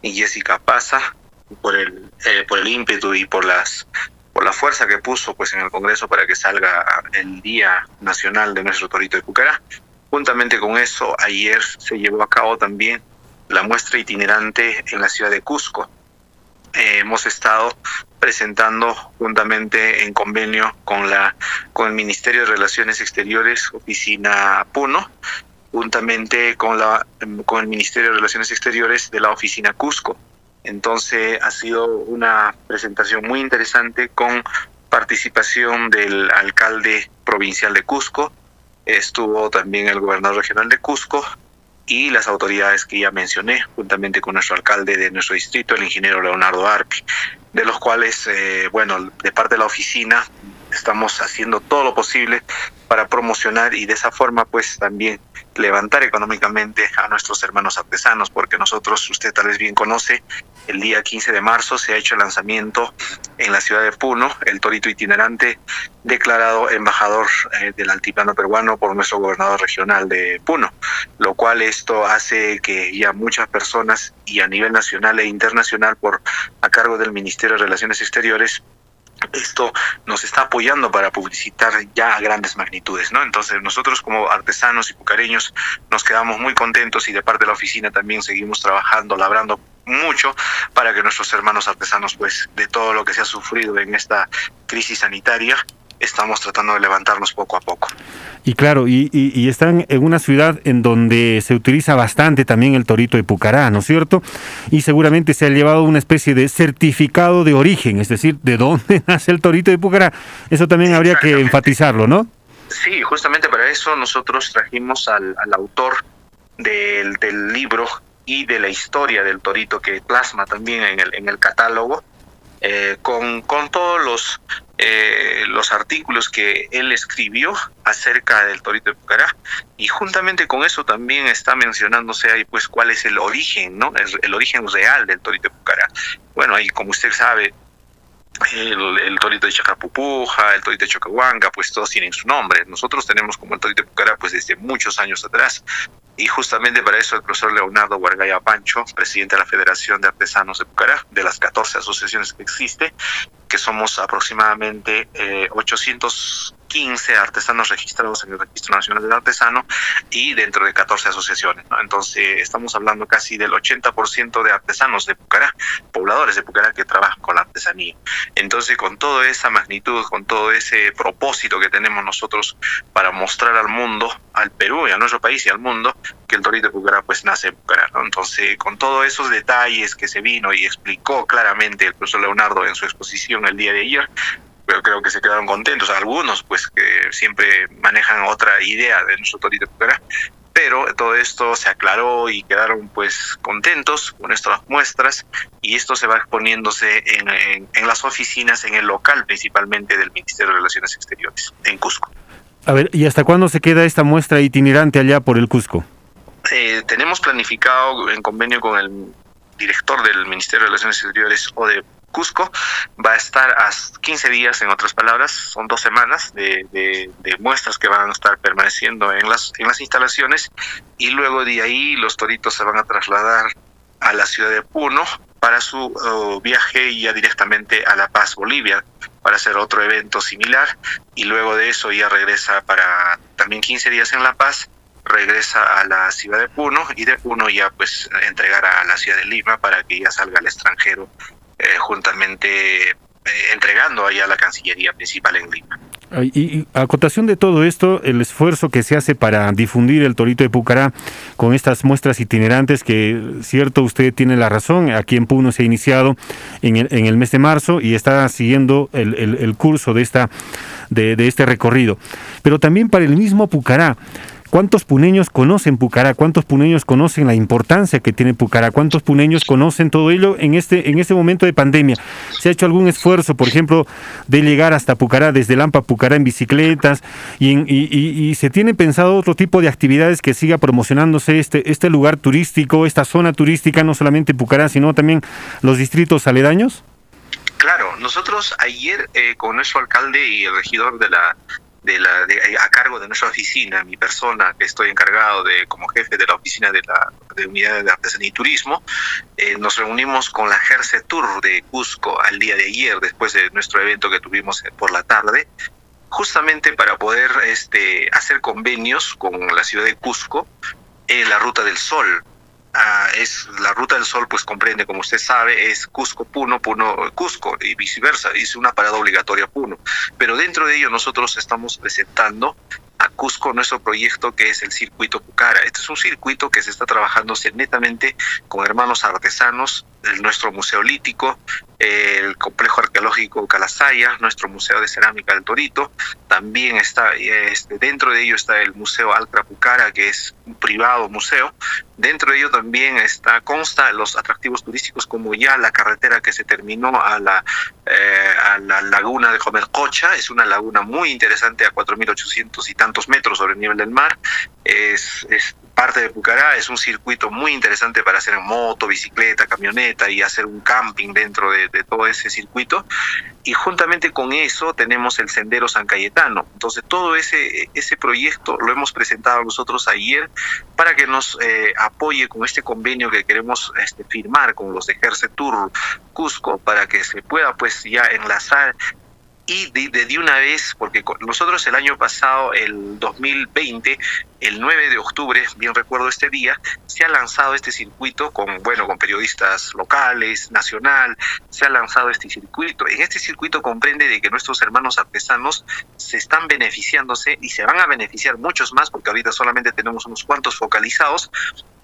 Jessica Paza por el, eh, por el ímpetu y por las por la fuerza que puso pues en el Congreso para que salga el Día Nacional de nuestro Torito de Pucará. Juntamente con eso, ayer se llevó a cabo también la muestra itinerante en la ciudad de Cusco. Eh, hemos estado presentando juntamente en convenio con la con el Ministerio de Relaciones Exteriores, oficina Puno, juntamente con la con el Ministerio de Relaciones Exteriores de la oficina Cusco. Entonces ha sido una presentación muy interesante con participación del alcalde provincial de Cusco, estuvo también el gobernador regional de Cusco y las autoridades que ya mencioné, juntamente con nuestro alcalde de nuestro distrito, el ingeniero Leonardo Arpi, de los cuales, eh, bueno, de parte de la oficina estamos haciendo todo lo posible para promocionar y de esa forma pues también levantar económicamente a nuestros hermanos artesanos, porque nosotros, usted tal vez bien conoce, el día 15 de marzo se ha hecho el lanzamiento en la ciudad de Puno, el torito itinerante declarado embajador eh, del altiplano peruano por nuestro gobernador regional de Puno, lo cual esto hace que ya muchas personas y a nivel nacional e internacional por a cargo del Ministerio de Relaciones Exteriores esto nos está apoyando para publicitar ya a grandes magnitudes, ¿no? Entonces nosotros como artesanos y pucareños nos quedamos muy contentos y de parte de la oficina también seguimos trabajando, labrando mucho para que nuestros hermanos artesanos, pues, de todo lo que se ha sufrido en esta crisis sanitaria, estamos tratando de levantarnos poco a poco. Y claro, y, y, están en una ciudad en donde se utiliza bastante también el torito de Pucará, ¿no es cierto? Y seguramente se ha llevado una especie de certificado de origen, es decir, de dónde <laughs> nace el torito de Pucará. Eso también habría que enfatizarlo, ¿no? Sí, justamente para eso nosotros trajimos al, al autor del, del libro y de la historia del torito que plasma también en el, en el catálogo, eh, con, con, todos los, eh, los artículos que él escribió acerca del torito de Pucará y juntamente con eso también está mencionándose ahí pues cuál es el origen, ¿no? El, origen real del torito de Pucará. Bueno, ahí como usted sabe, el, torito de Chacapupuja, el torito de Chocahuanga, pues todos tienen su nombre. Nosotros tenemos como el torito de Pucará pues desde muchos años atrás. Y justamente para eso el profesor Leonardo Guargaya Pancho, presidente de la Federación de Artesanos de Pucará, de las 14 asociaciones que existe, que somos aproximadamente eh, 800 15 artesanos registrados en el Registro Nacional del Artesano y dentro de 14 asociaciones. Entonces, estamos hablando casi del 80% de artesanos de Pucará, pobladores de Pucará que trabajan con la artesanía. Entonces, con toda esa magnitud, con todo ese propósito que tenemos nosotros para mostrar al mundo, al Perú y a nuestro país y al mundo, que el Torito de Pucará pues nace en Pucará. Entonces, con todos esos detalles que se vino y explicó claramente el profesor Leonardo en su exposición el día de ayer, pero creo que se quedaron contentos. Algunos, pues, que siempre manejan otra idea de nuestro torito Pucará, pero todo esto se aclaró y quedaron, pues, contentos con nuestras muestras y esto se va exponiéndose en, en, las oficinas, en el local principalmente del Ministerio de Relaciones Exteriores, en Cusco. A ver, ¿y hasta cuándo se queda esta muestra itinerante allá por el Cusco? Eh, tenemos planificado en convenio con el director del Ministerio de Relaciones Exteriores o de Cusco va a estar a 15 días, en otras palabras, son dos semanas de, muestras que van a estar permaneciendo en las, en las instalaciones y luego de ahí los toritos se van a trasladar a la ciudad de Puno para su uh, viaje ya directamente a La Paz, Bolivia, para hacer otro evento similar y luego de eso ya regresa para también 15 días en La Paz regresa a la ciudad de Puno y de Puno ya pues entregar a la ciudad de Lima para que ya salga al extranjero eh, juntamente eh, entregando allá la Cancillería principal en Lima. Y, a acotación de todo esto, el esfuerzo que se hace para difundir el torito de Pucará con estas muestras itinerantes, que cierto, usted tiene la razón, aquí en Puno se ha iniciado en el, en el mes de marzo y está siguiendo el, el, curso de, esta, de, de este recorrido. Pero también para el mismo Pucará, ¿Cuántos puneños conocen Pucará? ¿Cuántos puneños conocen la importancia que tiene Pucará? ¿Cuántos puneños conocen todo ello en este, en este momento de pandemia? ¿Se ha hecho algún esfuerzo, por ejemplo, de llegar hasta Pucará, desde Lampa Pucará en bicicletas? Y, se tiene pensado otro tipo de actividades que siga promocionándose este, este lugar turístico, esta zona turística, no solamente Pucará, sino también los distritos aledaños? Claro, nosotros ayer eh, con nuestro alcalde y el regidor de la de la, de, a cargo de nuestra oficina, mi persona, que estoy encargado de como jefe de la oficina de la de unidad de artesanía y turismo, eh, nos reunimos con la Gerce Tour de Cusco al día de ayer, después de nuestro evento que tuvimos por la tarde, justamente para poder este, hacer convenios con la ciudad de Cusco en la Ruta del Sol, Ah, es la ruta del sol pues comprende como usted sabe es Cusco Puno Puno Cusco y viceversa es una parada obligatoria Puno. Pero dentro de ello nosotros estamos presentando a Cusco nuestro proyecto que es el circuito Pucara. Este es un circuito que se está trabajando netamente con hermanos artesanos nuestro museo lítico el complejo arqueológico Calasaya, nuestro museo de cerámica del Torito, también está este, dentro de ello está el museo Alcra Pucara, que es un privado museo. Dentro de ello también está consta los atractivos turísticos como ya la carretera que se terminó a la eh, a la laguna de Jomercocha, es una laguna muy interesante a 4.800 y tantos metros sobre el nivel del mar. Es parte de Pucará, es un circuito muy interesante para hacer moto, bicicleta, camioneta y hacer un camping dentro de, de todo ese circuito. Y juntamente con eso tenemos el Sendero San Cayetano. Entonces todo ese, ese proyecto lo hemos presentado nosotros ayer para que nos eh, apoye con este convenio que queremos este, firmar con los de Tour Cusco para que se pueda pues ya enlazar y de, de, una vez, porque nosotros el año pasado, el 2020, el 9 de octubre, bien recuerdo este día, se ha lanzado este circuito con, bueno, con periodistas locales, nacional, se ha lanzado este circuito. En este circuito comprende de que nuestros hermanos artesanos se están beneficiándose y se van a beneficiar muchos más, porque ahorita solamente tenemos unos cuantos focalizados,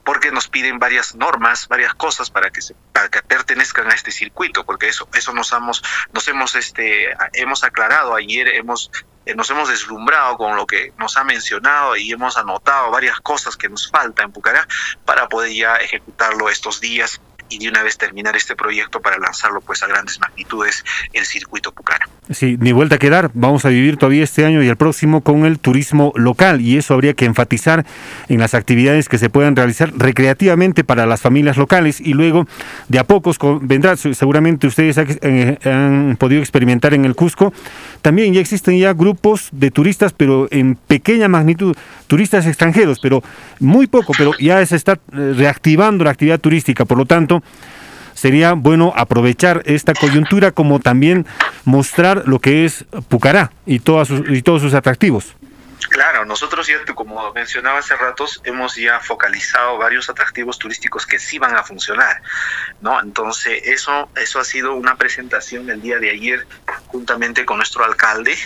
porque nos piden varias normas, varias cosas para que se, para que pertenezcan a este circuito, porque eso eso nos hemos nos hemos este hemos aclarado ayer, hemos eh, nos hemos deslumbrado con lo que nos ha mencionado y hemos anotado varias cosas que nos falta en Pucará para poder ya ejecutarlo estos días y de una vez terminar este proyecto para lanzarlo pues a grandes magnitudes el circuito Pucara. Sí, ni vuelta a quedar, vamos a vivir todavía este año y el próximo con el turismo local y eso habría que enfatizar en las actividades que se puedan realizar recreativamente para las familias locales y luego de a pocos vendrá, seguramente ustedes eh, han podido experimentar en el Cusco, también ya existen ya grupos de turistas pero en pequeña magnitud, turistas extranjeros, pero muy poco, pero ya se está eh, reactivando la actividad turística, por lo tanto sería bueno aprovechar esta coyuntura como también mostrar lo que es Pucará y, todos sus atractivos. Claro, nosotros ya, como mencionaba hace ratos, hemos ya focalizado varios atractivos turísticos que sí van a funcionar, ¿no? Entonces, eso, eso ha sido una presentación el día de ayer juntamente con nuestro alcalde,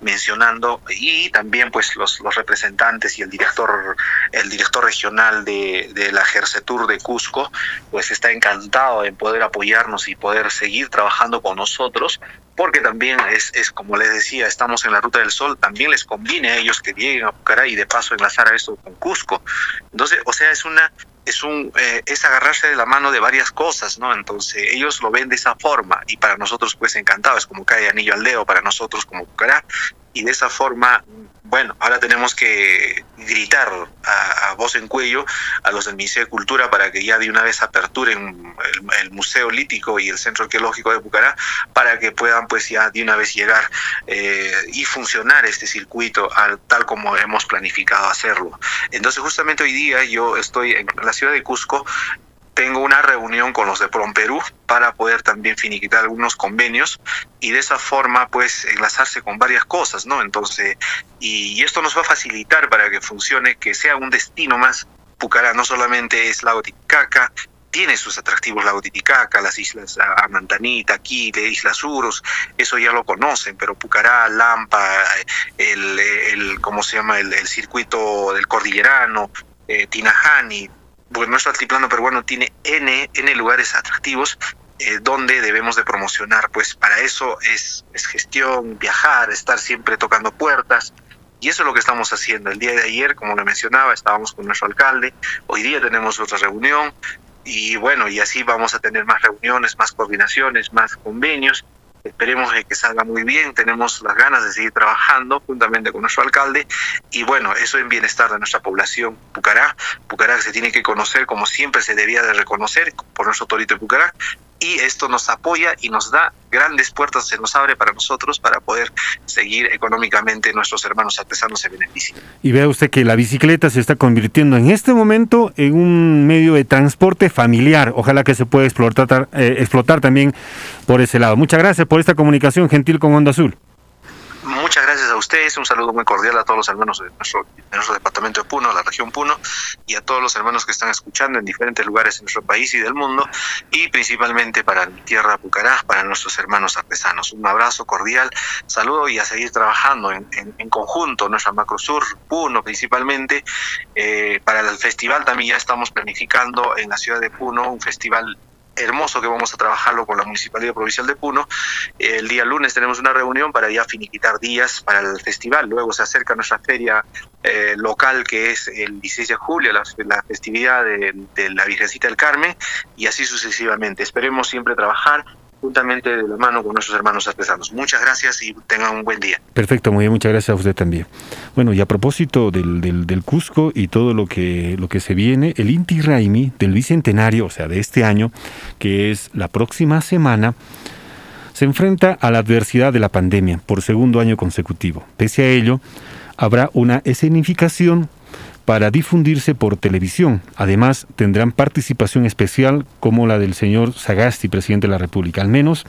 mencionando, y también pues los, los representantes y el director, el director regional de, de la Gercetur de Cusco, pues está encantado en poder apoyarnos y poder seguir trabajando con nosotros porque también es, es, como les decía, estamos en la Ruta del Sol, también les conviene a ellos que lleguen a Pucará y de paso enlazar a esto con Cusco. Entonces, o sea, es una es un eh, es agarrarse de la mano de varias cosas, ¿no? Entonces, ellos lo ven de esa forma y para nosotros pues encantado, es como cae anillo al dedo para nosotros como Pucará y de esa forma bueno, ahora tenemos que gritar a, voz en cuello a los del Ministerio de Cultura para que ya de una vez aperturen el, Museo Lítico y el Centro Arqueológico de Pucará para que puedan pues ya de una vez llegar eh, y funcionar este circuito al, tal como hemos planificado hacerlo. Entonces justamente hoy día yo estoy en la ciudad de Cusco tengo una reunión con los de Prom Perú para poder también finiquitar algunos convenios y de esa forma pues enlazarse con varias cosas, ¿no? Entonces, y, esto nos va a facilitar para que funcione, que sea un destino más. Pucará no solamente es Lago Titicaca, tiene sus atractivos Lago Titicaca, las islas Amantanita, Aquile, Islas Uros, eso ya lo conocen, pero Pucará, Lampa, el, el ¿cómo se llama? El, circuito del Cordillerano, eh, Tinajani, pues nuestro altiplano peruano tiene N, N lugares atractivos eh, donde debemos de promocionar. Pues para eso es, es gestión, viajar, estar siempre tocando puertas. Y eso es lo que estamos haciendo. El día de ayer, como le mencionaba, estábamos con nuestro alcalde. Hoy día tenemos otra reunión. Y bueno, y así vamos a tener más reuniones, más coordinaciones, más convenios Esperemos que salga muy bien, tenemos las ganas de seguir trabajando juntamente con nuestro alcalde. Y bueno, eso en bienestar de nuestra población Pucará. Pucará se tiene que conocer como siempre se debía de reconocer por nuestro torito de Pucará y esto nos apoya y nos da grandes puertas, se nos abre para nosotros para poder seguir económicamente nuestros hermanos artesanos se beneficien. Y vea usted que la bicicleta se está convirtiendo en este momento en un medio de transporte familiar. Ojalá que se pueda explotar, eh, explotar también por ese lado. Muchas gracias por esta comunicación gentil con Onda Azul. Ustedes, un saludo muy cordial a todos los hermanos de nuestro, nuestro departamento de Puno, la región Puno, y a todos los hermanos que están escuchando en diferentes lugares en nuestro país y del mundo, y principalmente para mi tierra Pucará, para nuestros hermanos artesanos. Un abrazo cordial, saludo y a seguir trabajando en, en, conjunto, nuestra Macrosur, Puno principalmente. Eh, para el festival también ya estamos planificando en la ciudad de Puno un festival hermoso que vamos a trabajarlo con la Municipalidad Provincial de Puno. El día lunes tenemos una reunión para ya finiquitar días para el festival. Luego se acerca nuestra feria eh, local que es el 16 de julio, la, festividad de, de, la Virgencita del Carmen y así sucesivamente. Esperemos siempre trabajar juntamente de la mano con nuestros hermanos artesanos. Muchas gracias y tengan un buen día. Perfecto, muy bien, muchas gracias a usted también. Bueno, y a propósito del, del, Cusco y todo lo que, lo que se viene, el Inti Raimi del Bicentenario, o sea, de este año, que es la próxima semana, se enfrenta a la adversidad de la pandemia por segundo año consecutivo. Pese a ello, habrá una escenificación para difundirse por televisión. Además, tendrán participación especial como la del señor Sagasti, presidente de la República. Al menos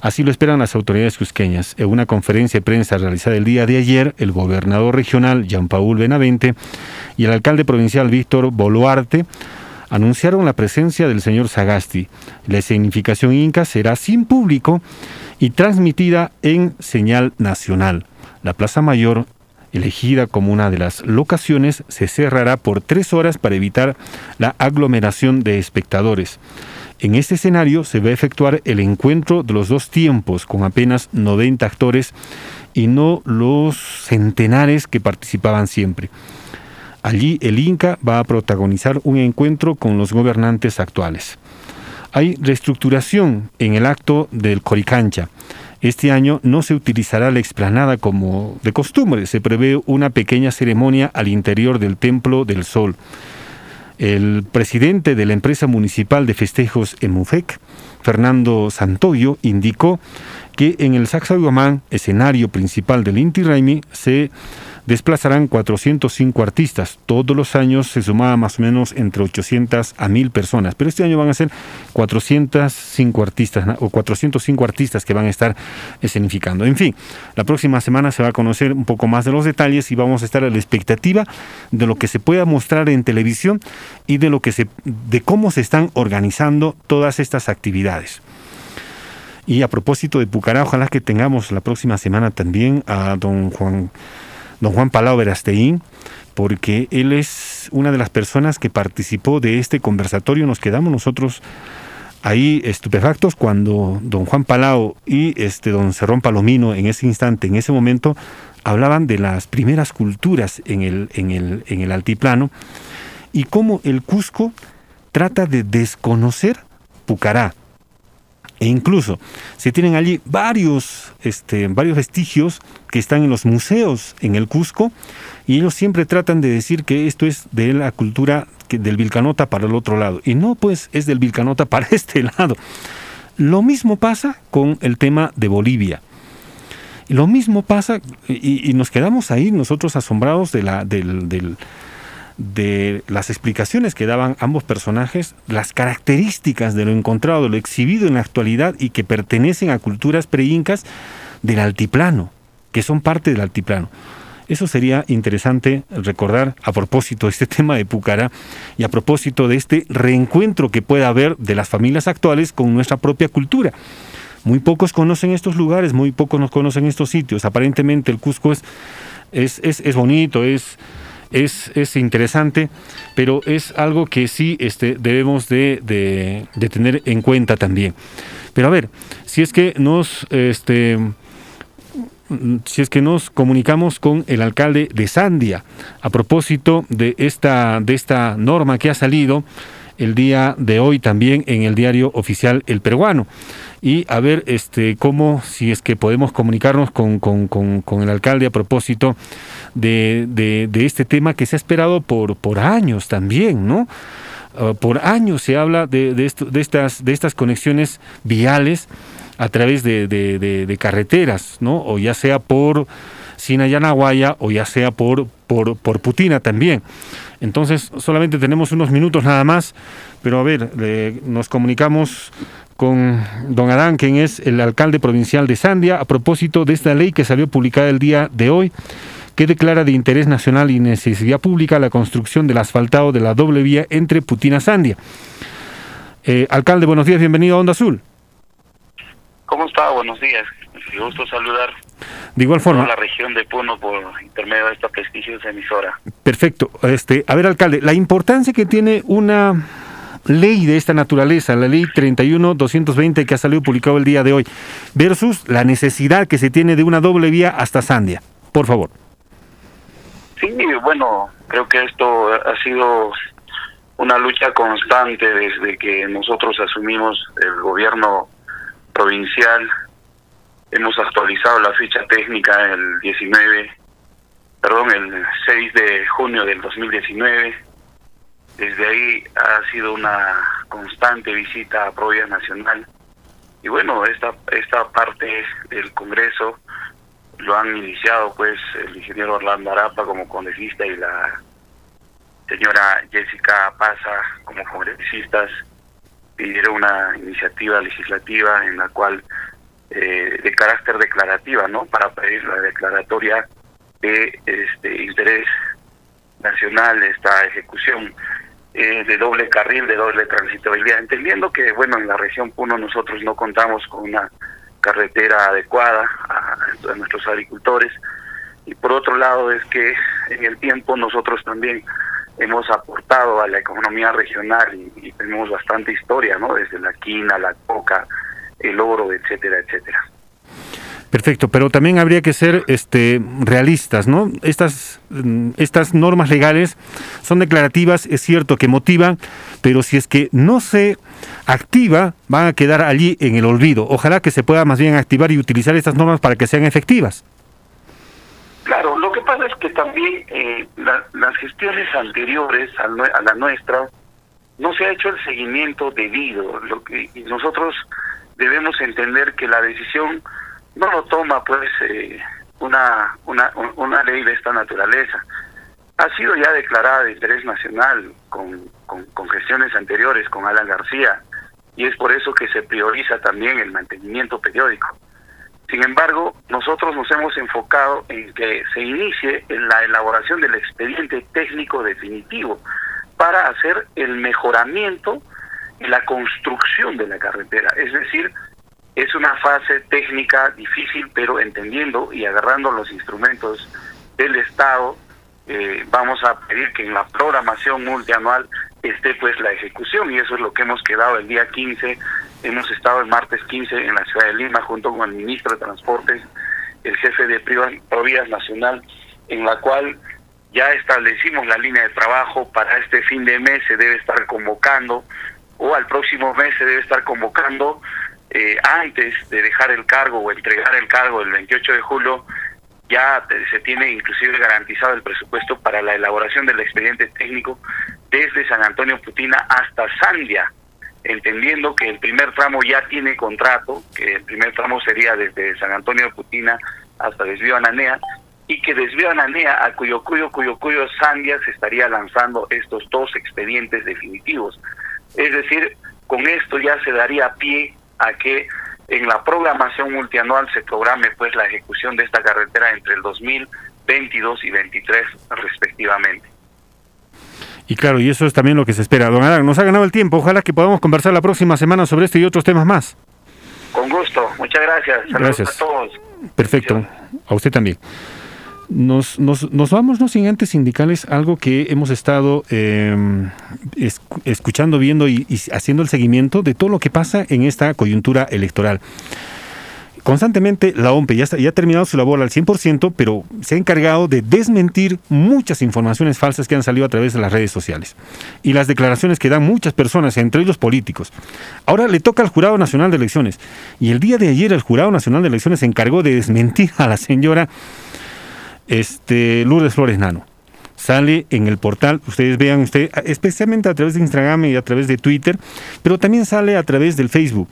Así lo esperan las autoridades cusqueñas. En una conferencia de prensa realizada el día de ayer, el gobernador regional Jean-Paul Benavente y el alcalde provincial Víctor Boluarte anunciaron la presencia del señor Sagasti. La significación inca será sin público y transmitida en señal nacional. La Plaza Mayor, elegida como una de las locaciones, se cerrará por tres horas para evitar la aglomeración de espectadores. En este escenario se va a efectuar el encuentro de los dos tiempos con apenas 90 actores y no los centenares que participaban siempre. Allí el Inca va a protagonizar un encuentro con los gobernantes actuales. Hay reestructuración en el acto del Coricancha. Este año no se utilizará la explanada como de costumbre, se prevé una pequeña ceremonia al interior del Templo del Sol. El presidente de la empresa municipal de festejos en Mufec, Fernando Santoyo, indicó que en el Sacsayhuamán, escenario principal del Inti Raimi, se desplazarán 405 artistas. Todos los años se sumaba más o menos entre 800 a 1000 personas, pero este año van a ser 405 artistas o 405 artistas que van a estar escenificando. En fin, la próxima semana se va a conocer un poco más de los detalles y vamos a estar a la expectativa de lo que se pueda mostrar en televisión y de lo que se de cómo se están organizando todas estas actividades. Y a propósito de Pucará, ojalá que tengamos la próxima semana también a don Juan don Juan Palau Verasteín, porque él es una de las personas que participó de este conversatorio. Nos quedamos nosotros ahí estupefactos cuando don Juan Palau y este don Cerrón Palomino en ese instante, en ese momento, hablaban de las primeras culturas en el, en el, en el altiplano y cómo el Cusco trata de desconocer Pucará. E incluso se tienen allí varios, este, varios vestigios que están en los museos en el Cusco y ellos siempre tratan de decir que esto es de la cultura del Vilcanota para el otro lado. Y no, pues es del Vilcanota <laughs> para este lado. Lo mismo pasa con el tema de Bolivia. Lo mismo pasa y, nos quedamos ahí nosotros asombrados de la, del, del de las explicaciones que daban ambos personajes, las características de lo encontrado, de lo exhibido en la actualidad y que pertenecen a culturas preincas del altiplano, que son parte del altiplano. Eso sería interesante recordar a propósito de este <laughs> tema de Pucará y a propósito de este reencuentro que puede haber de las familias actuales con nuestra propia cultura. Muy pocos conocen estos lugares, muy pocos nos conocen estos sitios. Aparentemente el Cusco es, es, es, es bonito, es, es, interesante, pero es algo que sí este, debemos de, de, tener en cuenta también. Pero a ver, si es que nos... Este, si es que nos comunicamos con el alcalde de Sandia a propósito de esta, de esta norma que ha salido el día de hoy también en el diario oficial El Peruano. Y a ver este, cómo, si es que podemos comunicarnos con, con, con, con el alcalde a propósito de, de, este tema que se ha esperado por, por años también, ¿no? Ah, por años se habla de, de, de, estas, de estas conexiones viales a través de, de, carreteras, ¿no? O ya sea por Sinayanaguaya o ya sea por, por, por Putina también. Entonces, solamente tenemos unos minutos nada más, pero a ver, nos comunicamos con don Adán, quien es el alcalde provincial de Sandia, a propósito de esta ley que salió publicada el día de hoy que declara de interés nacional y necesidad pública la construcción del asfaltado de la doble vía entre Putina Sandia. Eh, alcalde, buenos días, bienvenido a Onda Azul. ¿Cómo está? Buenos días. Me gusto saludar. De igual forma. A la región de Puno por intermedio de esta prestigiosa emisora. Perfecto. Este, a ver, alcalde, la importancia que tiene una ley de esta naturaleza, la ley 31-220 que ha salido publicado el día de hoy, versus la necesidad que se tiene de una doble vía hasta Sandia. Por favor. Sí, bueno, creo que esto ha sido una lucha constante desde que nosotros asumimos el gobierno provincial. Hemos actualizado la ficha técnica el 19, perdón, el 6 de junio del 2019. Desde ahí ha sido una constante visita a Provincia Nacional. Y bueno, esta, esta parte del Congreso lo han iniciado pues el ingeniero Orlando Arapa como congresista y la señora Jessica Paza como congresistas pidieron una iniciativa legislativa en la cual eh, de carácter declarativa, ¿no? Para pedir la declaratoria de este interés nacional esta ejecución eh, de doble carril, de doble transitabilidad, entendiendo que, bueno, en la región Puno nosotros no contamos con una carretera adecuada a, nuestros agricultores, y por otro lado es que en el tiempo nosotros también hemos aportado a la economía regional y, y tenemos bastante historia, ¿no? Desde la quina, la coca, el oro, etcétera, etcétera. Perfecto, pero también habría que ser este, realistas, ¿no? Estas, mm, estas normas legales son declarativas, es cierto que motivan, pero si es que no se activa, van a quedar allí en el olvido. Ojalá que se pueda más bien activar y utilizar estas normas para que sean efectivas. Claro, lo que pasa es que también eh, la- las gestiones anteriores a, a la nuestra no se ha hecho el seguimiento debido. Lo que y nosotros debemos entender que la decisión no lo toma pues eh, una, una un- una ley de esta naturaleza. Ha sido ya declarada de interés nacional con, con, con gestiones anteriores con Alan García y es por eso que se prioriza también el mantenimiento periódico. Sin embargo, nosotros nos hemos enfocado en que se inicie en la elaboración del expediente técnico definitivo para hacer el mejoramiento y la construcción de la carretera. Es decir, es una fase técnica difícil, pero entendiendo y agarrando los instrumentos del Estado, eh, vamos a pedir que en la programación multianual esté pues la ejecución. Y eso es lo que hemos quedado el día 15 hemos estado el martes 15 en la ciudad de Lima junto con el ministro de Transportes, el jefe de Provías Nacional, en la cual ya establecimos la línea de trabajo para este fin de mes. Se debe estar convocando o al próximo mes se debe estar convocando eh, antes de dejar el cargo o entregar el cargo el 28 de julio ya se tiene inclusive garantizado el presupuesto para la elaboración del expediente técnico desde San Antonio Putina hasta Sandia, entendiendo que el primer tramo ya tiene contrato, que el primer tramo sería desde San Antonio Putina hasta Desvío Ananea, y que Desvío Ananea a cuyo cuyo cuyo cuyo Sandia se estaría lanzando estos dos expedientes definitivos. Es decir, con esto ya se daría pie a que en la programación multianual se programe pues la ejecución de esta carretera entre el 2022 y 23 respectivamente. Y claro, y eso es también lo que se espera. Don Adán, nos ha ganado el tiempo. Ojalá que podamos conversar la próxima semana sobre este y otros temas más. Con gusto, muchas gracias. Saludos Gracias. a todos. Perfecto. A usted también. Nos, nos, vamos, no sin antes indicarles algo que hemos estado es- escuchando, viendo y, haciendo el seguimiento de todo lo que pasa en esta coyuntura electoral. Constantemente la OMPE ya, ya ha terminado su labor al 100%, pero se ha encargado de desmentir muchas informaciones falsas que han salido a través de las redes sociales y las declaraciones que dan muchas personas, entre ellos políticos. Ahora le toca al Jurado Nacional de Elecciones y el día de ayer el Jurado Nacional de Elecciones se encargó de desmentir a la señora este, Lourdes Flores Nano. Sale en el portal, ustedes vean, usted, especialmente a través de Instagram y a través de Twitter, pero también sale a través del Facebook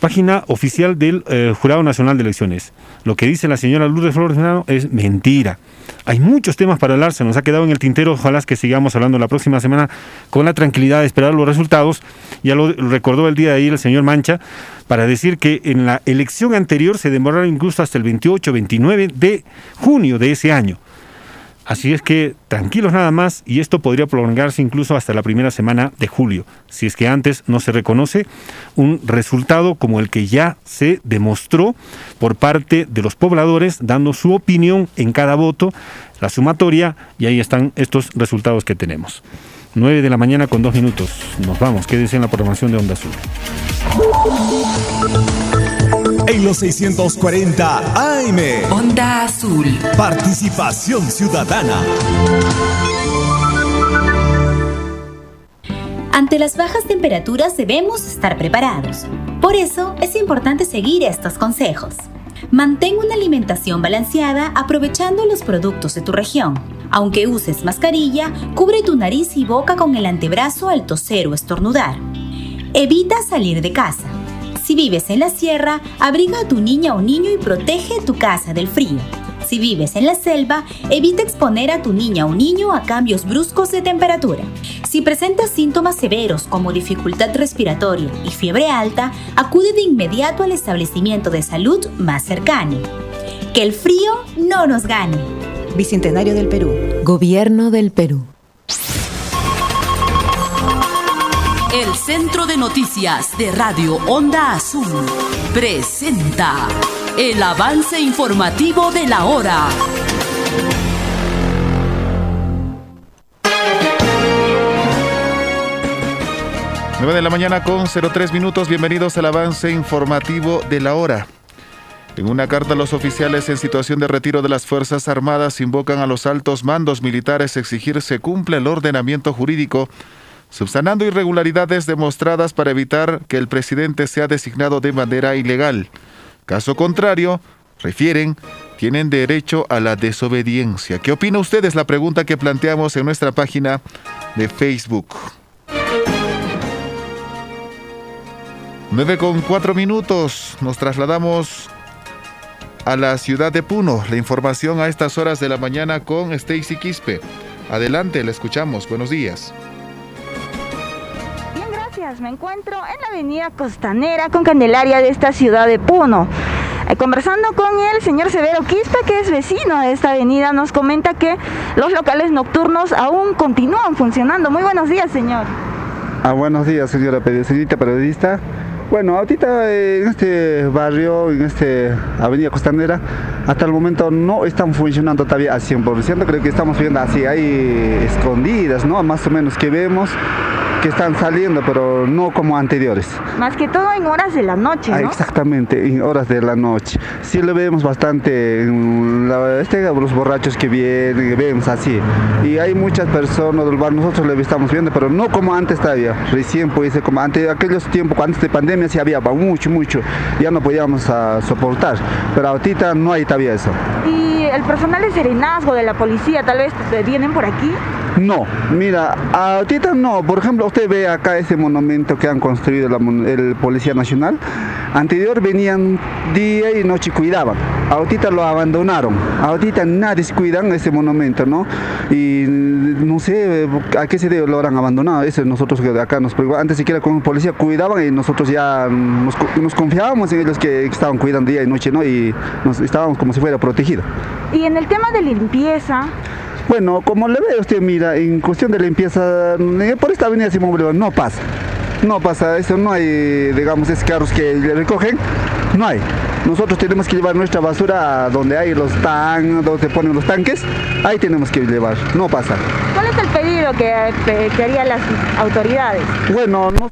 página oficial del eh, Jurado Nacional de Elecciones. Lo que dice la señora Lourdes Flores es mentira. Hay muchos temas para hablar, se nos ha quedado en el tintero, ojalá que sigamos hablando la próxima semana con la tranquilidad de esperar los resultados. Ya lo recordó el día de ayer el señor Mancha, para decir que en la elección anterior se demoraron incluso hasta el 28-29 de junio de ese año. Así es que tranquilos nada más y esto podría prolongarse incluso hasta la primera semana de julio, si es que antes no se reconoce un resultado como el que ya se demostró por parte de los pobladores, dando su opinión en cada voto, la sumatoria, y ahí están estos resultados que tenemos. 9 de la mañana con dos minutos. Nos vamos, quédense en la programación de Onda Azul. En los 640 AM. Onda Azul. Participación ciudadana. Ante las bajas temperaturas debemos estar preparados. Por eso es importante seguir estos consejos. Mantén una alimentación balanceada aprovechando los productos de tu región. Aunque uses mascarilla, cubre tu nariz y boca con el antebrazo al toser o estornudar. Evita salir de casa. Si vives en la sierra, abriga a tu niña o niño y protege tu casa del frío. Si vives en la selva, evita exponer a tu niña o niño a cambios bruscos de temperatura. Si presentas síntomas severos como dificultad respiratoria y fiebre alta, acude de inmediato al establecimiento de salud más cercano. Que el frío no nos gane. Bicentenario del Perú. Gobierno del Perú. El Centro de Noticias de Radio Onda Azul presenta el avance informativo de la hora. Nueve de la mañana con 03 minutos. Bienvenidos al avance informativo de la hora. En una carta, los oficiales en situación de retiro de las Fuerzas Armadas invocan a los altos mandos militares exigir se cumpla el ordenamiento jurídico, subsanando irregularidades demostradas para evitar que el presidente sea designado de manera ilegal. Caso contrario, refieren, tienen derecho a la desobediencia. ¿Qué opina usted? Es la pregunta que planteamos en nuestra página de Facebook. 9 con 4 minutos. Nos trasladamos a la ciudad de Puno. La información a estas horas de la mañana con Stacy Quispe. Adelante, le escuchamos. Buenos días. Gracias. Me encuentro en la avenida Costanera con Candelaria de esta ciudad de Puno. Eh, conversando con el señor Severo Quispe, que es vecino de esta avenida, nos comenta que los locales nocturnos aún continúan funcionando. Muy buenos días, señor. Ah, buenos días, señora señorita periodista. Bueno, ahorita en este barrio, en este avenida Costanera, hasta el momento no están funcionando todavía al 100%, creo que estamos viendo así, hay escondidas, ¿no? Más o menos que vemos que están saliendo, pero no como anteriores. Más que todo en horas de la noche, Ah, ¿no? exactamente, en horas de la noche. Sí lo vemos bastante, en la- este, los borrachos que vienen, vemos así. Y hay muchas personas del bar, nosotros lo estamos viendo, pero no como antes todavía. Recién, pues, como antes, aquellos tiempos, antes de pandemia, sí había mucho, mucho. Ya no podíamos ah, soportar. Pero ahorita no hay todavía eso. Y el personal de serenazgo de la policía, tal vez eh, vienen por aquí. No, mira, ahorita no. Por ejemplo, usted ve acá ese monumento que han construido la el Policía Nacional. Anterior venían día y noche cuidaban. Ahorita lo abandonaron. Ahorita nadie se cuida en ese monumento, ¿no? Y no sé a qué se debe lo habrán abandonado. Eso nosotros que acá nos preocupa. Antes siquiera con policía cuidaban y nosotros ya nos, co- nos confiábamos en ellos que estaban cuidando día y noche, ¿no? Y nos estábamos como si fuera protegido. Y en el tema de limpieza, Bueno, como le ve usted, mira, en cuestión de limpieza, eh, por esta avenida Simón Bolívar no pasa. No pasa eso, no hay, digamos, es carros que le recogen, no hay. Nosotros tenemos que llevar nuestra basura a donde hay los tan, donde se ponen los tanques, ahí tenemos que llevar, no pasa. ¿cuál es el pedido que, harían las autoridades? Bueno, no-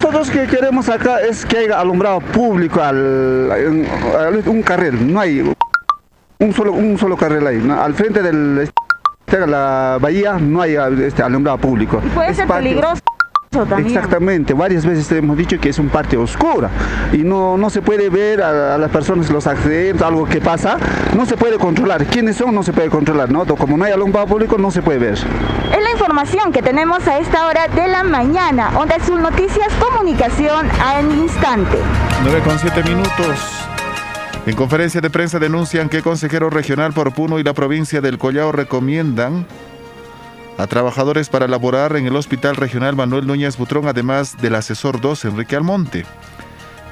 nosotros que queremos acá es que haya alumbrado público al- un carril, no hay un solo, un solo carril ahí, ¿no? al frente del de la bahía no hay este, alumbrado público. Puede Es ser patio- peligroso también. Exactamente, varias veces te hemos dicho que es un parte oscura y no, no se puede ver a, a las personas los accidentes, algo que pasa, no se puede controlar. ¿Quiénes son? No se puede controlar, ¿no? Como no hay alumbrado público, no se puede ver. Es la información que tenemos a esta hora de la mañana. Onda Azul Noticias, comunicación al instante. 9 con 7 minutos. En conferencia de prensa denuncian que consejero regional por Puno y la provincia del Collao recomiendan a trabajadores para laborar en el Hospital Regional Manuel Núñez Butrón, además del asesor 2 Enrique Almonte.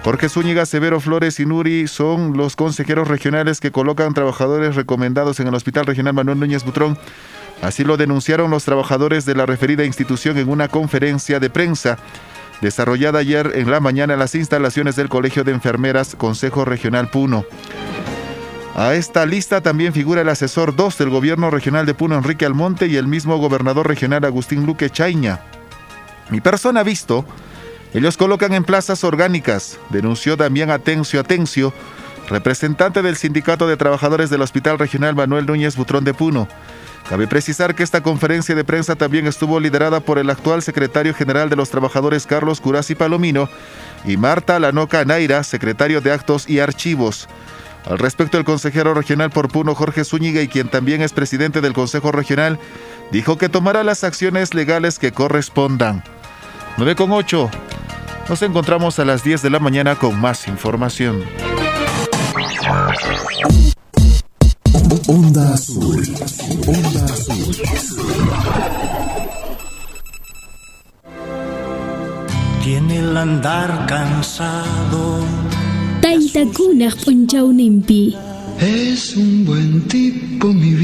Jorge Zúñiga, Severo Flores y Nuri son los consejeros regionales que colocan trabajadores recomendados en el Hospital Regional Manuel Núñez Butrón. Así lo denunciaron los trabajadores de la referida institución en una conferencia de prensa desarrollada ayer en la mañana en las instalaciones del Colegio de Enfermeras Consejo Regional Puno. A esta lista también figura el asesor 2 del gobierno regional de Puno, Enrique Almonte, y el mismo gobernador regional Agustín Luque Chaña. Mi persona visto, ellos colocan en plazas orgánicas, denunció Damián Atencio Atencio, representante del Sindicato de Trabajadores del Hospital Regional Manuel Núñez Butrón de Puno. Cabe precisar que esta conferencia de prensa también estuvo liderada por el actual secretario general de los trabajadores Carlos Curasi Palomino y Marta Lanoca Naira, secretario de Actos y Archivos. Al respecto, el consejero regional por Puno, Jorge Zúñiga, y quien también es presidente del Consejo Regional, dijo que tomará las acciones legales que correspondan. 9 con 8. Nos encontramos a las 10 de la mañana con más información. Onda Azul. Onda Azul. Tiene el andar cansado. Taytakunaq p'unchawnimpi. Es un buen tipo, mi vida.